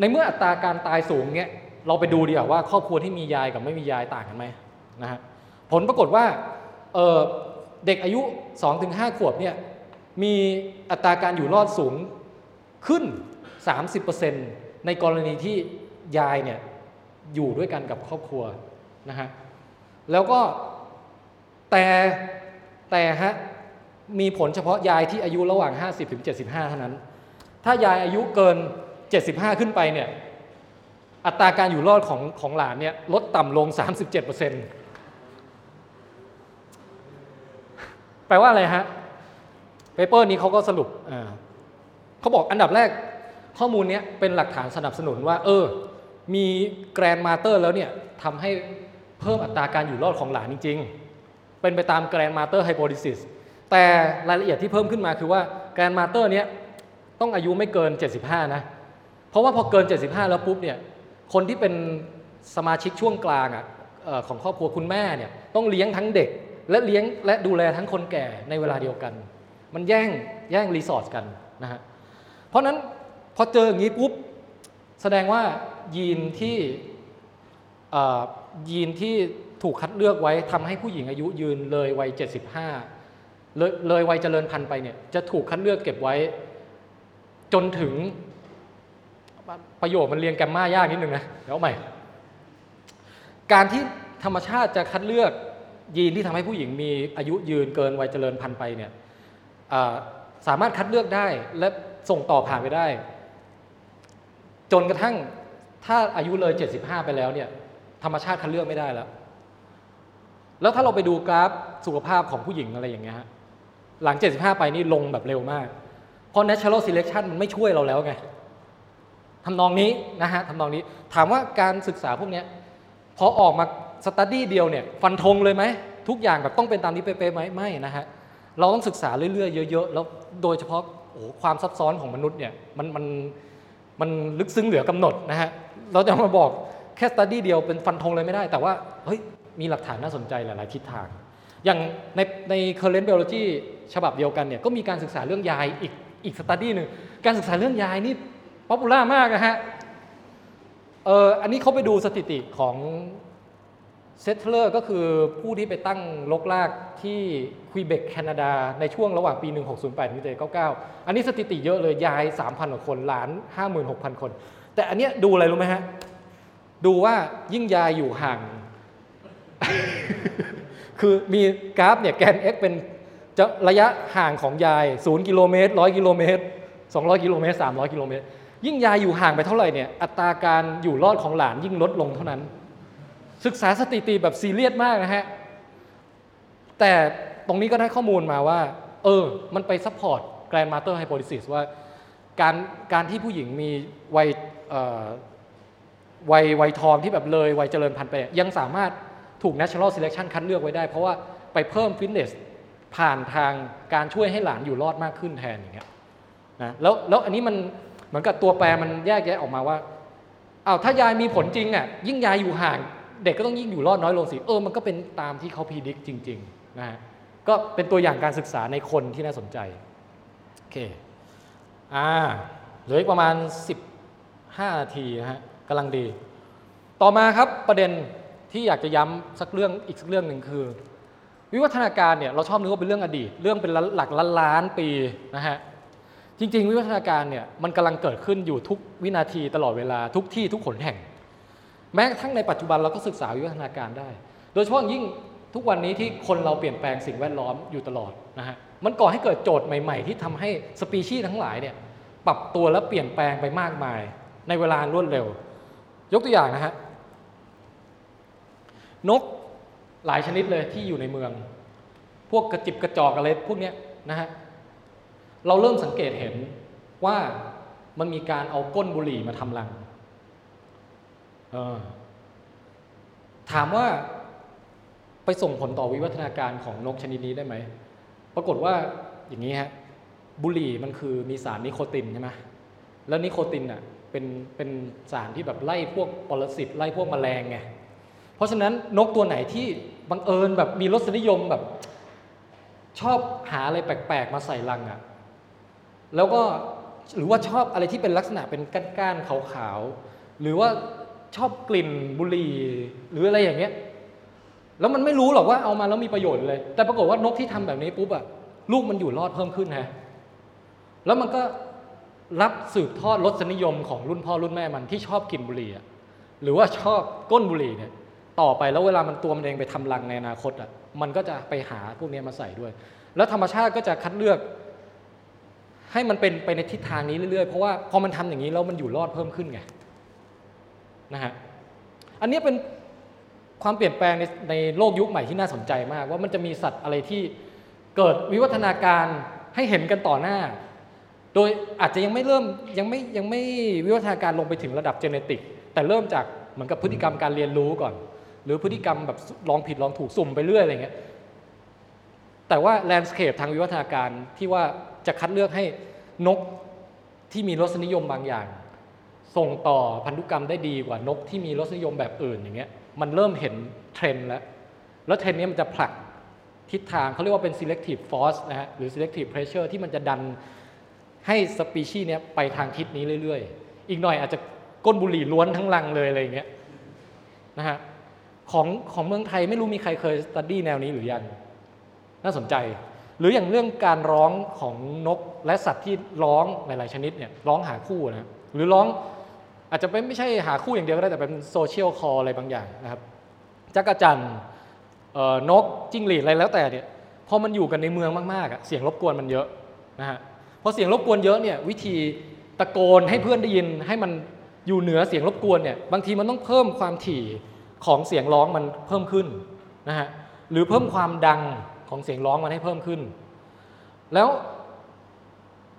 ในเมื่ออัตราการตายสูงเนี่ยเราไปดูดีกว่าว่าครอบครัวที่มียายกับไม่มียายต่างกันไหมนะฮะ ผลปรากฏว่าเเด็กอายุ 2-5 ขวบเนี่ย มีอัตราการอยู่รอดสูงขึ้น 30%ในกรณีที่ยายเนี่ยอยู่ด้วยกันกับครอบครัวนะฮะ แล้วก็แต่แต่ฮะ มีผลเฉพาะยายที่อายุระหว่าง 50ถึง75 เท่านั้น ถ้ายายอายุเกิน 75 ขึ้นไปเนี่ยอัตราการอยู่รอดของของหลานเนี่ยลดต่ำลง 37%แปลว่าอะไรฮะเปเปอร์นี้เขาก็สรุปเขาบอกอันดับแรกข้อมูลเนี้ยเป็นหลักฐานสนับสนุนว่า เออ มี grandmother แล้วเนี่ยทำให้เพิ่มอัตราการอยู่รอดของหลานจริง ๆ เป็นไปตามแกรนมาเตอร์ไฮโพ h ิซิส แต่รายละเอียดที่เพิ่มขึ้นมาคือว่า grandmother เนี้ยต้องอายุไม่เกิน 75 นะ เพราะว่าพอเกิน 75 แล้วปุ๊บเนี่ยคนที่เป็นสมาชิกช่วงกลางอะเอ่อของครอบครัวคุณแม่เนี่ยต้องเลี้ยงทั้งเด็ก และเลี้ยงและดูแลทั้งคนแก่ในเวลาเดียวกัน มันแย่งแย่งรีสอร์ทกันนะฮะเพราะนั้นพอเจออย่างนี้ปุ๊บแสดงว่ายีนที่ยีนที่ถูกคัดเลือกไว้ทำให้ผู้หญิงอายุยืนเลยวัย 75 เลยเลยวัยเจริญพันธุ์ไปเนี่ยจะถูกคัดเลือกเก็บไว้ จนถึง ประโยคมันเรียงแกมมายากนิดนึงนะเดี๋ยวใหม่ การที่ธรรมชาติจะคัดเลือกยีนที่ทำให้ผู้หญิงมีอายุยืนเกินวัยเจริญพันธุ์ไปเนี่ยสามารถคัดเลือกได้และส่งต่อผ่านไปได้ จนกระทั่งถ้าอายุเลย 75 ไปแล้วเนี่ยธรรมชาติคัดเลือกไม่ได้แล้ว แล้วถ้าเราไปดูกราฟสุขภาพของผู้หญิงอะไรอย่างเงี้ยฮะ หลัง 75 ไปนี่ลงแบบเร็วมาก เพราะ natural selection มันไม่ช่วยเราแล้วไงทำนองนี้นะฮะทำนองนี้ถามว่าการศึกษาพวกนี้พอออกมา study เดียวเนี่ยฟันธงเลยไหม ทุกอย่างแบบต้องเป็นตามนี้เป๊ะๆไหมไม่นะฮะเราต้องศึกษาเรื่อยๆเยอะๆ แล้วโดยเฉพาะโอ้โหความซับซ้อนของมนุษย์เนี่ยมันมันมันลึกซึ้งเหลือกำหนดนะฮะเราจะมาบอกแค่ study เดียวเป็นฟันธงเลยไม่ได้ แต่ว่าเฮ้ยมีหลักฐานน่าสนใจหลายๆทิศทาง อย่างในใน current biology ฉบับเดียวกันเนี่ยก็มีการศึกษาเรื่องยายอีกอีก study หนึ่งการศึกษาเรื่องยายนี่ popular มากนะฮะเอออันนี้เขาไปดูสถิติของ settler ก็คือผู้ที่ไปตั้งรกรากที่ควีเบกแคนาดา ในช่วงระหว่างปี 1608ถึง1799 อันนี้สถิติเยอะเลยยาย 3,000กว่าคน หลาน 56,000 คน แต่อันเนี้ยดูอะไรรู้ไหมฮะ ดูว่ายิ่งยายอยู่ห่าง คือมีกราฟเนี่ยแกน x เป็นจะระยะห่างของยาย 0 กิโลเมตร 100 กิโลเมตร 200 กิโลเมตร 300 กิโลเมตร ยิ่งยายอยู่ห่างไปเท่าไหร่เนี่ย อัตราการอยู่รอดของหลานยิ่งลดลงเท่านั้น ศึกษาสถิติแบบซีเรียสมากนะฮะ แต่ตรงนี้ก็ได้ข้อมูลมาว่า เออ มันไปซัพพอร์ตแกรนมาเตอร์ไฮโพ h ิซิสว่าการการที่ผู้หญิงมีวัยวัยวัยทองที่แบบเลยวัยเจริญพันธุ์ไปยังสามารถ ถูก natural selection คัดเลือกไว้ได้ เพราะว่าไปเพิ่มฟิตเนสผ่านทางการช่วยให้หลานอยู่รอดมากขึ้นแทนอย่างเงี้ยนะแล้วแล้วอันนี้มันเหมือนกับตัวแปรมันแยกแยะออกมาว่าอ้าวถ้ายายมีผลจริงอะยิ่งยายอยู่ห่าง เด็กก็ต้องยิ่งอยู่รอดน้อยลงสิเออมันก็เป็นตามที่เขาพีดิกจริงๆนะฮะก็เป็นตัวอย่างการศึกษาในคนที่น่าสนใจโอเคอ่าเหลืออีกประมาณ 15 นาทีนะฮะกำลังดี ต่อมาครับประเด็น ที่อยากจะย้ำสักเรื่องอีกสักเรื่องหนึ่งคือ วิวัฒนาการเนี่ยเราชอบนึกว่าเป็นเรื่องอดีต เรื่องเป็นหลักล้านล้านปีนะฮะจริง ๆ วิวัฒนาการเนี่ยมันกำลังเกิดขึ้นอยู่ทุกวินาทีตลอดเวลาทุกที่ทุกขนแห่ง แม้กระทั่งในปัจจุบันเราก็ศึกษาวิวัฒนาการได้ โดยเฉพาะอย่างยิ่งทุกวันนี้ที่คนเราเปลี่ยนแปลงสิ่งแวดล้อมอยู่ตลอดนะฮะมันก่อให้เกิดโจทย์ใหม่ ๆ ที่ทำให้สปีชีส์ทั้งหลายเนี่ยปรับตัวและเปลี่ยนแปลงไปมากมาย ในเวลารวดเร็ว ยกตัวอย่างนะฮะ นกหลายชนิดเลยที่อยู่ในเมือง พวกกระจิบกระจอกอะไรพวกนี้นะฮะเราเริ่มสังเกตเห็นว่ามันมีการเอาก้นบุหรี่มาทำรังออถามว่าไปส่งผลต่อวิวัฒนาการของนกชนิดนี้ได้ไหม ปรากฏว่าอย่างนี้ฮะ บุหรี่มันคือมีสารนิโคตินใช่ไหมแล้วนิโคตินอะเป็นเป็นสารที่แบบไล่พวกปรสิตไล่พวกแมลงไง เพราะฉะนั้นนกตัวไหนที่บังเอิญแบบมีรสนิยมแบบชอบหาอะไรแปลกๆ มาใส่รังอะ่ะแล้วก็หรือว่าชอบอะไรที่เป็นลักษณะเป็นก้านๆขาวๆหรือว่าชอบกลิ่นบุหรี่หรืออะไรอย่างเงี้ยแล้วมันไม่รู้หรอกว่าเอามาแล้วมีประโยชน์เลย แต่ปรากฏว่านกที่ทำแบบนี้ปุ๊บอะลูกมันอยู่รอดเพิ่มขึ้นฮะแล้วมันก็รับสืบทอดรสนิยมของรุ่นพ่อรุ่นแม่มันที่ชอบกินบุหรี่ะหรือว่าชอบก้นบุหรี่เนี่ย ต่อไปแล้วเวลามันตัวมันเองไปทำรังในอนาคตอะมันก็จะไปหาพวกนี้มาใส่ด้วย แล้วธรรมชาติก็จะคัดเลือก ให้มันเป็นไปในทิศทางนี้เรื่อยๆ เพราะว่าพอมันทำอย่างนี้แล้วมันอยู่รอดเพิ่มขึ้นไงนะฮะอันนี้เป็นความเปลี่ยนแปลงในในโลกยุคใหม่ที่น่าสนใจมาก ว่ามันจะมีสัตว์อะไรที่เกิดวิวัฒนาการให้เห็นกันต่อหน้า โดยอาจจะยังไม่เริ่มยังไม่ยังไม่วิวัฒนาการลงไปถึงระดับเจเนติก แต่เริ่มจากเหมือนกับพฤติกรรมการเรียนรู้ก่อน หรือพฤติกรรมแบบลองผิดลองถูกสุ่มไปเรื่อยอะไรเงี้ยแต่ว่าแลนด์สเคปทางวิวัฒนาการที่ว่าจะคัดเลือกให้นกที่มีรสนิยมบางอย่าง ส่งต่อพันธุกรรมได้ดีกว่านกที่มีรสนิยมแบบอื่นอย่างเงี้ยมันเริ่มเห็นเทรนด์แล้ว แล้วเทรนด์นี้มันจะผลักทิศทางเขาเรียกว่าเป็น selective force นะฮะหรือ selective pressure ที่มันจะดันให้สปีชีส์เนี้ยไปทางทิศนี้เรื่อย ๆ อีกหน่อยอาจจะก้นบุหรี่ล้วนทั้งรังเลยอะไรเงี้ยนะฮะ ของของเมืองไทยไม่รู้มีใครเคย study แนวนี้หรือยัง น่าสนใจ หรืออย่างเรื่องการร้องของนกและสัตว์ที่ร้องหลาย ๆ ชนิดเนี่ยร้องหาคู่นะหรือร้องอาจจะเป็นไม่ใช่หาคู่อย่างเดียวก็ได้แต่เป็นโซเชียลคออะไรบางอย่างนะครับจักรจันทร์เอ่อนกจิ้งหรีดอะไรแล้วแต่เนี่ยพอมันอยู่กันในเมืองมากๆอะเสียงรบกวนมันเยอะนะฮะพอเสียงรบกวนเยอะเนี่ยวิธีตะโกนให้เพื่อนได้ยินให้มันอยู่เหนือเสียงรบกวนเนี่ยบางทีมันต้องเพิ่มความถี่ ของเสียงร้องมันเพิ่มขึ้นนะฮะหรือเพิ่มความดังของเสียงร้องมันให้เพิ่มขึ้น แล้ว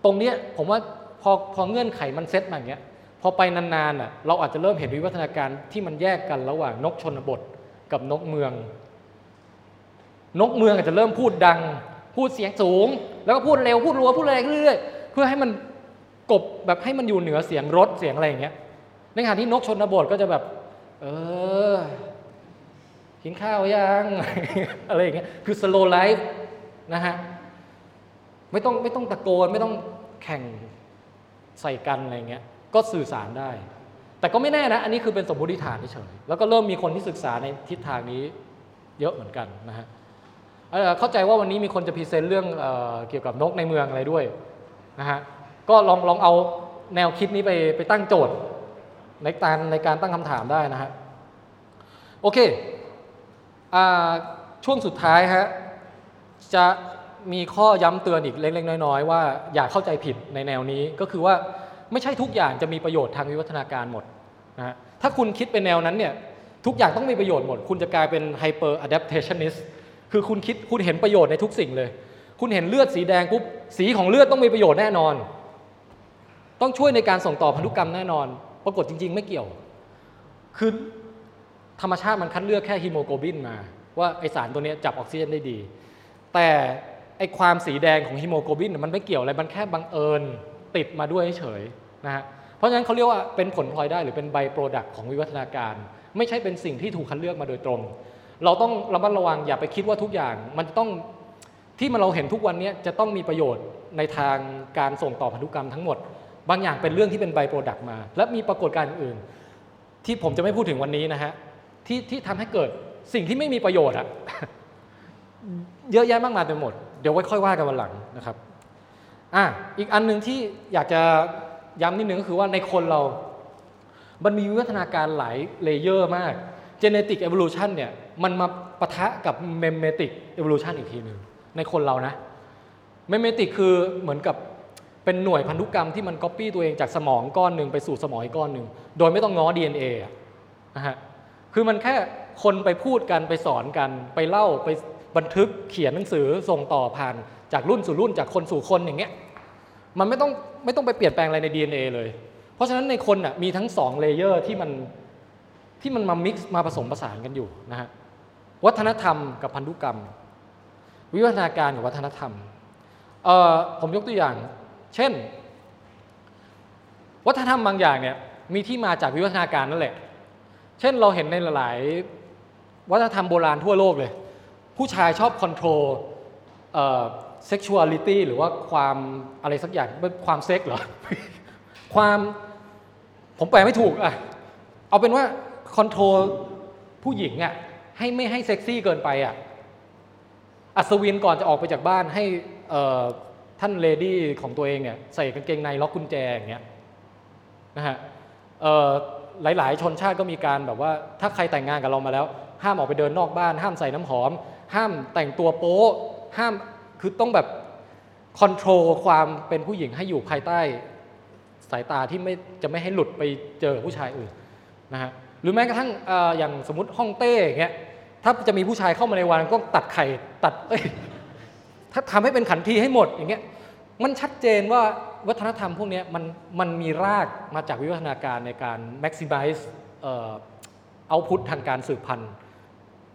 ตรงเนี้ยผมว่าพอพอเงื่อนไขมันเซตมาอย่างเงี้ยพอไปนานๆอะเราอาจจะเริ่มเห็นวิวัฒนาการที่มันแยกกันระหว่างนกชนบทกับนกเมือง นกเมืองอาจจะเริ่มพูดดัง พูดเสียงสูง แล้วก็พูดเร็วพูดรัวพูดแรเรื่อยๆเพื่อให้มันกบแบบให้มันอยู่เหนือเสียงรถเสียงอะไรอย่างเงี้ยในขณะที่นกชนบทก็จะแบบ เออ กินข้าวยัง อะไรอย่างเงี้ย คือ slow life นะฮะ ไม่ต้องไม่ต้องตะโกน ไม่ต้องแข่งใส่กันอะไรเงี้ย ก็สื่อสารได้ แต่ก็ไม่แน่นะ อันนี้คือเป็นสมมติฐานเฉยแล้วก็เริ่มมีคนที่ศึกษาในทิศทางนี้เยอะเหมือนกันนะฮะเอ่อเข้าใจว่าวันนี้มีคนจะ present เรื่องเออเกี่ยวกับนกในเมืองอะไรด้วยนะฮะ ก็ลองลองเอาแนวคิดนี้ไปไปตั้งโจทย์ ในการในการตั้งคำถามได้นะฮะโอเคอช่วงสุดท้ายฮะจะมีข้อย้ำเตือนอีกเล็กๆ น้อยๆ ว่าอย่าเข้าใจผิดในแนวนี้ก็คือว่าไม่ใช่ทุกอย่างจะมีประโยชน์ทางวิวัฒนาการหมดนะฮะถ้าคุณคิดเป็นแนวนั้นเนี่ยทุกอย่างต้องมีประโยชน์หมด คุณจะกลายเป็น hyper adaptationist คือคุณคิดคุณเห็นประโยชน์ในทุกสิ่งเลย คุณเห็นเลือดสีแดงปุ๊บสีของเลือดต้องมีประโยชน์แน่นอน ต้องช่วยในการส่งต่อพันธุกรรมแน่นอน ปรากฏจริง ๆ ไม่เกี่ยว คือธรรมชาติมันคัดเลือกแค่ฮีโมโกลบินมา ว่าไอสารตัวนี้จับออกซิเจนได้ดี แต่ไอความสีแดงของฮีโมโกลบินมันไม่เกี่ยวอะไร มันแค่บังเอิญติดมาด้วยเฉยๆนะฮะ เพราะฉะนั้นเขาเรียกว่าเป็นผลพลอยได้หรือเป็น by-product ของวิวัฒนาการ ไม่ใช่เป็นสิ่งที่ถูกคัดเลือกมาโดยตรง เราต้องระมัดระวังอย่าไปคิดว่าทุกอย่าง มันจะต้องที่มันเราเห็นทุกวันนี้จะต้องมีประโยชน์ในทางการส่งต่อพันธุกรรมทั้งหมด บางอย่างเป็นเรื่องที่เป็นไบโปรดักต์มา และมีปรากฏการณ์อื่น ที่ผมจะไม่พูดถึงวันนี้นะฮะที่ที่ทำให้เกิดสิ่งที่ไม่มีประโยชน์อะเยอะแยะมากมายไปหมด เดี๋ยวไว้ค่อยว่ากันวันหลังนะครับอะอีกอันหนึ่งที่อยากจะย้ำนิดนึงก็คือว่าในคนเรา มันมีวิวัฒนาการหลาย layer มาก genetic evolution เนี่ยมันมาปะทะกับ memetic evolution อีกทีหนึ่งในคนเรานะ memetic คือเหมือนกับ เป็นหน่วยพันธุกรรมที่มันก๊อปปี้ตัวเองจากสมองก้อนหนึ่งไปสู่สมองอีกก้อนหนึ่งโดยไม่ต้องง้อ DNA นะฮะคือมันแค่คนไปพูดกันไปสอนกัน ไปเล่าไปบันทึกเขียนหนังสือส่งต่อผ่านจากรุ่นสู่รุ่นจากคนสู่คนอย่างเงี้ยมันไม่ต้องไม่ต้องไปเปลี่ยนแปลงอะไรใน DNA เลย เพราะฉะนั้นในคนน่ะมีทั้งสอง layer ที่มันที่มันมา mix มาผสมผสานกันอยู่นะฮะวัฒนธรรมกับพันธุกรรม วิวัฒนาการกับวัฒนธรรมเอ่อผมยกตัวอย่าง เช่น วัฒนธรรมบางอย่างเนี่ยมีที่มาจากวิวัฒนาการนั่นแหละ เช่นเราเห็นในหลาย ๆ วัฒนธรรมโบราณทั่วโลกเลย ผู้ชายชอบ control เอ่อ sexuality หรือว่าความอะไรสักอย่างความเซ็กเหรอ ความผมแปลไม่ถูกอะ เอาเป็นว่า control ผู้หญิงอะให้ไม่ให้เซ็กซี่เกินไปอะ อัศวินก่อนจะออกไปจากบ้านให้อ่อ ท่าน lady ของตัวเองเนี่ยใส่กางเกงในล็อกกุญแจอย่างเงี้ยนะฮะหลาย ๆ ชนชาติก็มีการแบบว่าถ้าใครแต่งงานกับเรามาแล้ว ห้ามออกไปเดินนอกบ้าน ห้ามใส่น้ำหอม ห้ามแต่งตัวโป๊ห้ามคือต้องแบบคอนโทรลความเป็นผู้หญิงให้อยู่ภายใต้ สายตาที่ไม่จะไม่ให้หลุดไปเจอผู้ชายอื่นนะฮะหรือแม้กระทั่งอออย่างสมมติห้องเต้อย่างเงี้ยถ้าจะมีผู้ชายเข้ามาในวันก็ตัดไข่ตัดเอ้ยถ้าทำให้เป็นขันทีให้หมดอย่างเงี้ย มันชัดเจนว่าวัฒนธรรมพวกนี้มันมันมีรากมาจากวิวัฒนาการในการ maximize เอ่อ output ทางการสืบพันธุ์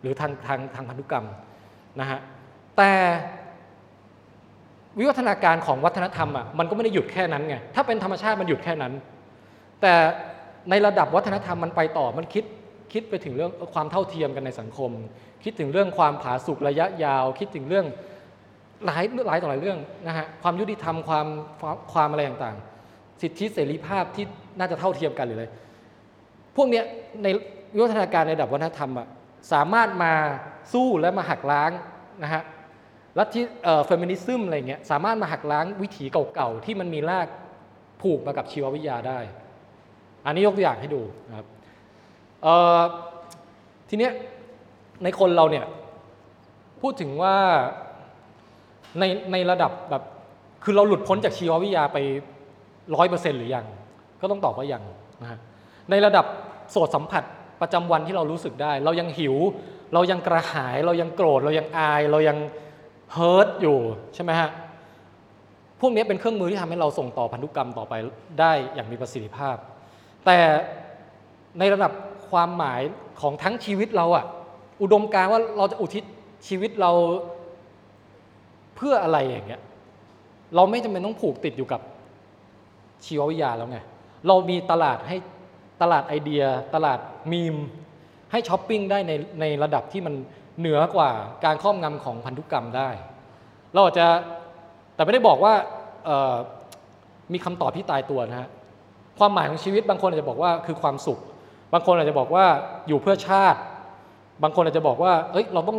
หรือทางทางทางพันธุกรรมนะฮะแต่วิวัฒนาการของวัฒนธรรมอะมันก็ไม่ได้หยุดแค่นั้นไงถ้าเป็นธรรมชาติมันหยุดแค่นั้น แต่ในระดับวัฒนธรรมมันไปต่อมันคิดคิดไปถึงเรื่องความเท่าเทียมกันในสังคม คิดถึงเรื่องความผาสุกระยะยาว คิดถึงเรื่อง หลายหลายต่อหลายเรื่องนะฮะความยุติธรรมความความอะไรต่างๆ สิทธิเสรีภาพที่น่าจะเท่าเทียมกันหรืออะไรพวกเนี้ยในวิวัฒนาการในระดับวัฒนธรรมอะสามารถมาสู้และมาหักล้างนะฮะลัทธิเอ่อเฟมินิซึมอะไรเงี้ยสามารถมาหักล้างวิถีเก่าๆ ที่มันมีรากผูกมากับชีววิทยาได้ อันนี้ยกตัวอย่างให้ดูนะครับทีเนี้ยในคนเราเนี่ยพูดถึงว่า ในในระดับแบบคือเราหลุดพ้นจากชีววิทยาไปร้อยเปอร์เซ็นต์หรือยัง ก็ต้องตอบว่ายังนะฮะในระดับโสตสัมผัสประจำวันที่เรารู้สึกได้ เรายังหิว เรายังกระหาย เรายังโกรธ เรายังอาย เรายังเฮิร์ตอยู่ใช่ไหมฮะพวกนี้เป็นเครื่องมือที่ทำให้เราส่งต่อพันธุกรรมต่อไปได้อย่างมีประสิทธิภาพ แต่ในระดับความหมายของทั้งชีวิตเราอะอุดมการว่าเราจะอุทิศชีวิตเรา เพื่ออะไรอย่างเงี้ยเราไม่จำเป็นต้องผูกติดอยู่กับชีววิทยาแล้วไงเรามีตลาดให้ตลาดไอเดีย ตลาดมีม ให้ช้อปปิ้งได้ในในระดับที่มันเหนือกว่าการครอบงำของพันธุกรรมได้ เราอาจจะแต่ไม่ได้บอกว่ามีคำตอบที่ตายตัวนะฮะความหมายของชีวิตบางคนอาจจะบอกว่าคือความสุข บางคนอาจจะบอกว่าอยู่เพื่อชาติ บางคนอาจจะบอกว่า เอ้ยเราต้อง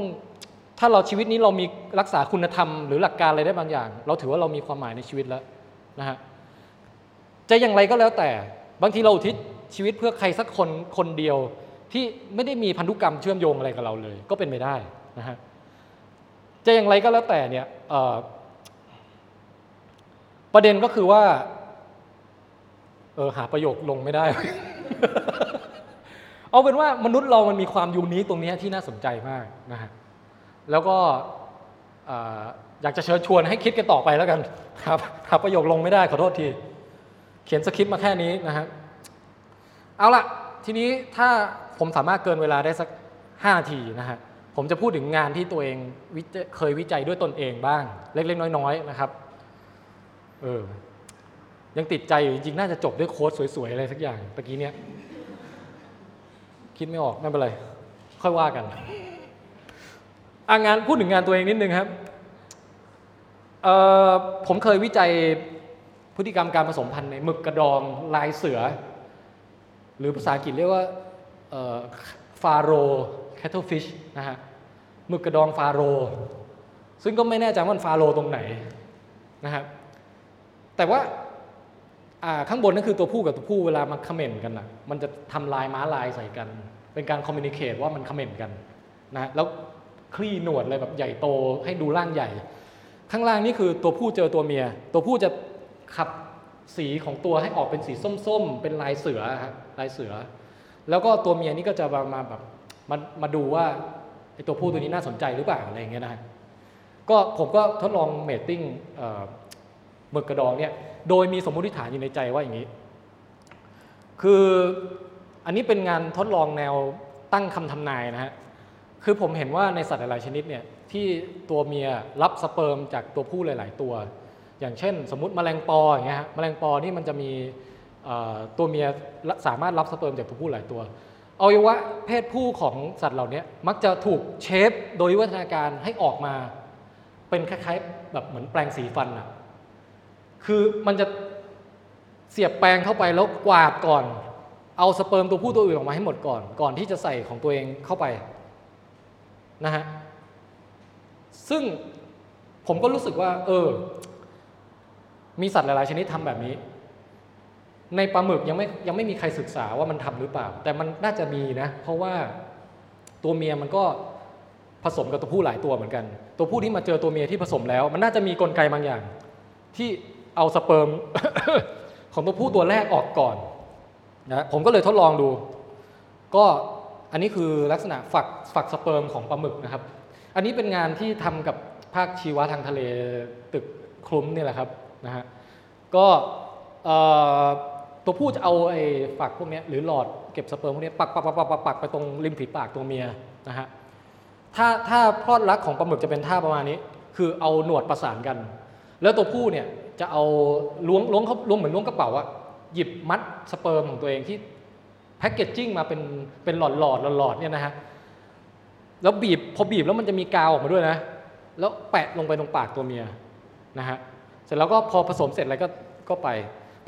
ถ้าเราชีวิตนี้เรามีรักษาคุณธรรมหรือหลักการอะไรได้บางอย่าง เราถือว่าเรามีความหมายในชีวิตแล้วนะฮะจะอย่างไรก็แล้วแต่ บางทีเราอุทิศชีวิตเพื่อใครสักคนคนเดียวที่ไม่ได้มีพันธุกรรมเชื่อมโยงอะไรกับเราเลย ก็เป็นไปได้นะฮะจะอย่างไรก็แล้วแต่เนี่ยประเด็นก็คือว่าเออหาประโยคลงไม่ได้ เอาเป็นว่ามนุษย์เรามันมีความยูนิคตรงนี้ที่น่าสนใจมากนะฮะ แล้วก็อยากจะเชิญชวนให้คิดกันต่อไปแล้วกันครับหาประโยคลงไม่ได้ขอโทษที เขียนสคริปต์มาแค่นี้นะฮะเอาละทีนี้ถ้าผมสามารถเกินเวลาได้สัก5นาทีนะฮะผมจะพูดถึงงานที่ตัวเองเคยวิจัยด้วยตนเองบ้าง เล็กๆ น้อยๆนะครับเออยังติดใจอยู่จริงๆ น่าจะจบด้วยโค้ดสวยๆ อะไรสักอย่างตะกี้เนี้ยคิดไม่ออกไม่เป็นไร ค่อยว่ากัน อางานพูดถึงงานตัวเองนิดนึงครับผมเคยวิจัยพฤติกรรมการผสมพันธุ์ในหมึกกระดองลายเสือ หรือภาษาอังกฤษเรียกว่า pharaoh cuttlefish นะฮะหมึกกระดองฟาโร ซึ่งก็ไม่แน่ใจว่ามันฟาโรตรงไหนนะครับแต่ว่าข้างบนนั่นคือตัวผู้กับตัวผู้เวลามัน comment กันนะมันจะทำลายม้าลายใส่กัน เป็นการคอมมิ n นิเค e ว่ามัน comment กันนะแล้ว คลี่หนวดอะไรแบบใหญ่โตให้ดูร่างใหญ่ ข้างล่างนี่คือตัวผู้เจอตัวเมีย ตัวผู้จะขับสีของตัวให้ออกเป็นสีส้มๆ เป็นลายเสือครับลายเสือ แล้วก็ตัวเมียนี่ก็จะมามาแบบมามาดูว่าไอตัวผู้ตัวนี้น่าสนใจหรือเปล่าอะไรเงี้ยนะก็ผมก็ทดลองเมตติ้งเอ่อหมึกกระดองเนี่ยโดยมีสมมติฐานอยู่ในใจว่าอย่างนี้ คืออันนี้เป็นงานทดลองแนวตั้งคำทำนายนะฮะ คือผมเห็นว่าในสัตว์หลาย ๆ ชนิดเนี่ยที่ตัวเมียรับสเปิร์มจากตัวผู้หลาย ๆ ตัว อย่างเช่น สมมติแมลงปออย่างเงี้ยฮะแมลงปอนี่มันจะมีตัวเมียสามารถรับสเปิร์มจากตัวผู้หลายตัวอวัยวะเพศผู้ของสัตว์เหล่านี้มักจะถูก shape โดยวิวัฒนาการให้ออกมา เป็นคล้ายๆแบบเหมือนแปรงสีฟันอะคือมันจะเสียบแปรงเข้าไปแล้วกวาดก่อน เอาสเปิร์มตัวผู้ตัวอื่นออกมาให้หมดก่อน ก่อนที่จะใส่ของตัวเองเข้าไป นะฮะซึ่งผมก็รู้สึกว่า เออ มีสัตว์หลาย ๆ ชนิดทำแบบนี้ ในปลาหมึกยังไม่ยังไม่มีใครศึกษาว่ามันทำหรือเปล่า แต่มันน่าจะมีนะ เพราะว่าตัวเมียมันก็ผสมกับตัวผู้หลายตัวเหมือนกัน ตัวผู้ที่มาเจอตัวเมียที่ผสมแล้ว มันน่าจะมีกลไกบางอย่าง ที่เอาสเปิร์มของตัวผู้ตัวแรกออกก่อนนะผมก็เลยทดลองดู ก็ อันนี้คือลักษณะฝักฝักสเปิร์มของปลาหมึกนะครับ อันนี้เป็นงานที่ทำกับภาคชีวะทางทะเลตึกคลุ้มนี่แหละครับนะฮะก็ตัวผู้จะเอาไอ้ฝักพวกนี้หรือหลอดเก็บสเปิร์มพวกนี้ปักปักปักปักปักปักไปตรงริมฝีปากตัวเมียนะฮะถ้าถ้าพลอดรักของปลาหมึกจะเป็นท่าประมาณนี้ คือเอาหนวดประสานกัน แล้วตัวผู้เนี่ยจะเอาล้วงล้วงเขาล้วงเหมือนล้วงกระเป๋าอะหยิบมัดสเปิร์มของตัวเองที่ แพคเกจจิ้งมาเป็นเป็นหลอดหลอดหลอดเนี่ยนะฮะแล้วบีบพอบีบแล้วมันจะมีกาวออกมาด้วยนะ แล้วแปะลงไปตรงปากตัวเมียนะฮะเสร็จแล้วก็พอผสมเสร็จอะไรก็ก็ไป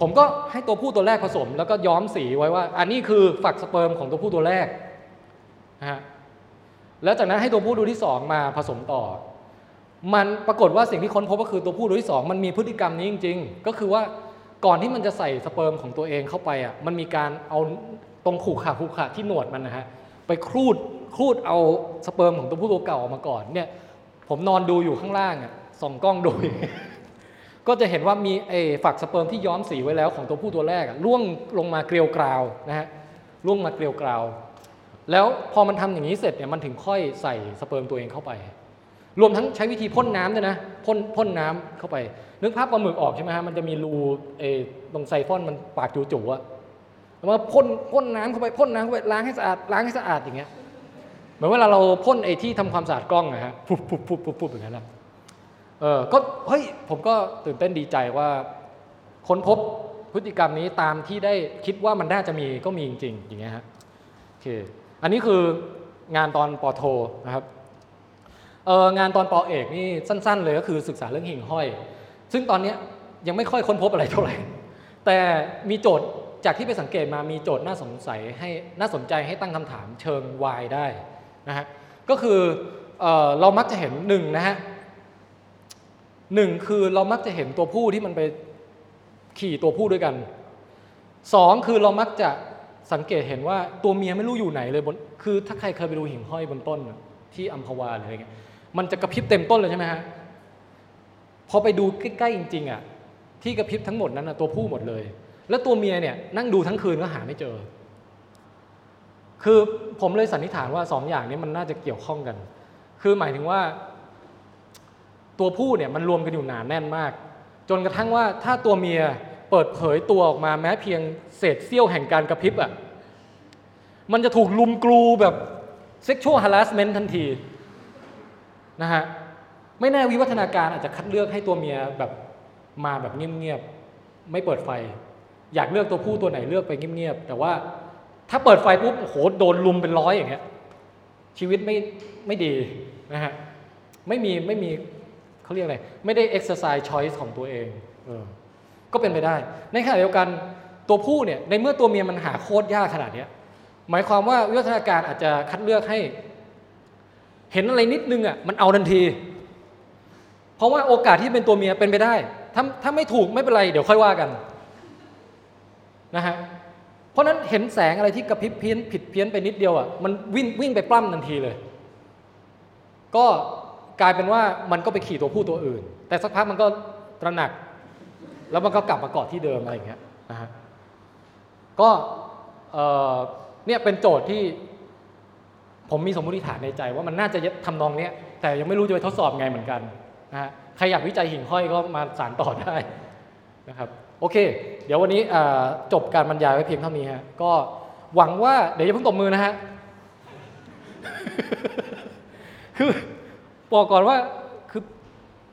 ผมก็ให้ตัวผู้ตัวแรกผสม แล้วก็ย้อมสีไว้ว่า อันนี้คือฝักสเปิร์มของตัวผู้ตัวแรกนะฮะแล้วจากนั้นให้ตัวผู้ตัวที่สองมาผสมต่อ มันปรากฏว่าสิ่งที่ค้นพบก็คือตัวผู้ตัวที่สองมันมีพฤติกรรมนี้จริง ๆ ก็คือว่าก่อนที่มันจะใส่สเปิร์มของตัวเองเข้าไปอะมันมีการเอา ตรงคู่ขาคู่ขาที่หนวดมันนะฮะไปครูดครูดเอาสเปิร์มของตัวผู้ตัวเก่าออกมาก่อนเนี่ยผมนอนดูอยู่ข้างล่างอะส่องกล้องดู ก็จะเห็นว่ามีไอ้ฝักสเปิร์มที่ย้อมสีไว้แล้วของตัวผู้ตัวแรกอะร่วงลงมาเกลียวกราวนะฮะร่วงมาเกลียวกราว แล้วพอมันทำอย่างนี้เสร็จเนี่ยมันถึงค่อยใส่สเปิร์มตัวเองเข้าไป รวมทั้งใช้วิธีพ่นน้ำด้วยนะพ่นพ่นน้ำเข้าไป นึกภาพปลาหมึกออกใช่ไหมฮะมันจะมีรูเอตรงไซฟอนมันปากจู่ๆอะ แล้วมันก็พ่นพ่นน้ำเข้าไปพ่นน้ำเข้าไปล้างให้สะอาดล้างให้สะอาดอย่างเงี้ยเหมือนเวลาเราพ่นไอ้ที่ทำความสะอาดกล้องนะฮะปุ๊บปุ๊บปุ๊บปุ๊บปุ๊บอย่างนั้นนะเออก็เฮ้ยผมก็ตื่นเต้นดีใจว่าค้นพบพฤติกรรมนี้ตามที่ได้คิดว่ามันน่าจะมีก็มีจริงๆอย่างเงี้ยฮะโอเคอันนี้คืองานตอนปอโทนะครับเอองานตอนปอเอกนี่สั้น ๆ เลยก็คือศึกษาเรื่องหิ่งห้อย ซึ่งตอนเนี้ยยังไม่ค่อยค้นพบอะไรเท่าไหร่แต่มีโจทย์ จากที่ไปสังเกตมามีโจทย์น่าสงสัยให้น่าสนใจให้ตั้งคำถามเชิงวายได้นะฮะก็คือเออเรามักจะเห็นหนึ่งนะฮะหนึ่งคือเรามักจะเห็นตัวผู้ที่มันไปขี่ตัวผู้ด้วยกันสองคือเรามักจะสังเกตเห็นว่าตัวเมียไม่รู้อยู่ไหนเลยบนคือถ้าใครเคยไปดูหิ่งห้อยบนต้น ที่อัมพวาหรืออะไรเงี้ยมันจะกระพริบเต็มต้นเลยใช่ไหมฮะพอไปดูใกล้ๆจริงๆอะที่กระพริบทั้งหมดนั้นนะตัวผู้หมดเลย แล้วตัวเมียเนี่ยนั่งดูทั้งคืนก็หาไม่เจอ คือผมเลยสันนิษฐานว่าสองอย่างนี้มันน่าจะเกี่ยวข้องกัน คือหมายถึงว่า ตัวผู้เนี่ยมันรวมกันอยู่หนาแน่นมาก จนกระทั่งว่าถ้าตัวเมียเปิดเผยตัวออกมาแม้เพียงเศษเสี้ยวแห่งการกระพริบอะมันจะถูกลุมกลูแบบ sexual harassment ทันทีนะฮะไม่แน่วิวัฒนาการอาจจะคัดเลือกให้ตัวเมียแบบมาแบบเงียบๆ ไม่เปิดไฟ อยากเลือกตัวผู้ตัวไหนเลือกไปเงียบๆแต่ว่าถ้าเปิดไฟปุ๊บโอ้โหโดนลุมเป็นร้อยอย่างเงี้ยชีวิตไม่ไม่ดีนะฮะไม่มีไม่มีเขาเรียกอะไรไม่ได้ exercise choice ของตัวเองเออก็เป็นไปได้ ในขณะเดียวกันตัวผู้เนี่ยในเมื่อตัวเมียมันหาโคตรยากขนาดเนี้ยหมายความว่าวิวัฒนาการอาจจะคัดเลือกให้ เห็นอะไรนิดนึงอะมันเอาทันที เพราะว่าโอกาสที่เป็นตัวเมียเป็นไปได้ ถ้าถ้าไม่ถูกไม่เป็นไร เดี๋ยวค่อยว่ากัน นะฮะเพราะนั้นเห็นแสงอะไรที่กระพริบเพี้ยนผิดเพี้ยนไปนิดเดียวอะมันวิ่งวิ่งไปปล้ำทันทีเลย ก็กลายเป็นว่ามันก็ไปขี่ตัวผู้ตัวอื่น แต่สักพักมันก็ตระหนัก แล้วมันก็กลับมาเกาะที่เดิมอะไรอย่างเงี้ยนะฮะก็เนี่ยเป็นโจทย์ที่ผมมีสมมติฐานในใจว่ามันน่าจะทำนองเนี้ยแต่ยังไม่รู้จะไปทดสอบไงเหมือนกันนะฮะใครอยากวิจัยหิ่งห้อยก็มาสารต่อได้นะครับ โอเค เดี๋ยววันนี้จบการบรรยายไว้เพียงเท่านี้ฮะก็หวังว่าเดี๋ยวอย่าเพิ่งตบมือนะฮะคือบอกก่อนว่าคือ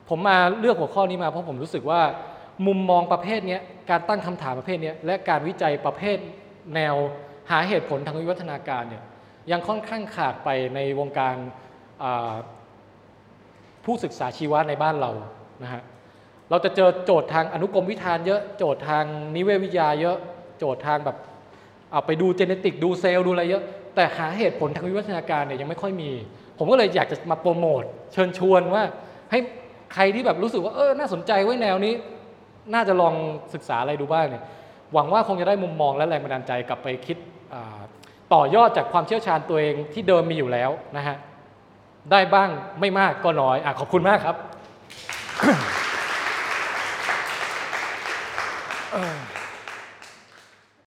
ผมมาเลือกหัวข้อนี้มาเพราะผมรู้สึกว่า มุมมองประเภทนี้การตั้งคำถามประเภทนี้และการวิจัยประเภทแนวหาเหตุผลทางวิวัฒนาการเนี่ยยังค่อนข้างขาดไปในวงการผู้ศึกษาชีวะในบ้านเรานะฮะ เราจะเจอโจทย์ทางอนุกรมวิธานเยอะโจทย์ทางนิเวศวิทยาเยอะโจทย์ทางแบบเอาไปดูเจเนติกดูเซลล์ดูอะไรเยอะ แต่หาเหตุผลทางวิวัฒนาการเนี่ยยังไม่ค่อยมี ผมก็เลยอยากจะมาโปรโมทเชิญชวนว่า ให้ใครที่แบบรู้สึกว่าเออน่าสนใจไว้แนวนี้ น่าจะลองศึกษาอะไรดูบ้างเนี่ยหวังว่าคงจะได้มุมมองและแรงบันดาลใจกลับไปคิดต่อยอดจากความเชี่ยวชาญตัวเองที่เดิมมีอยู่แล้วนะฮะได้บ้างไม่มากก็น้อยอะขอบคุณมากครับ Uh.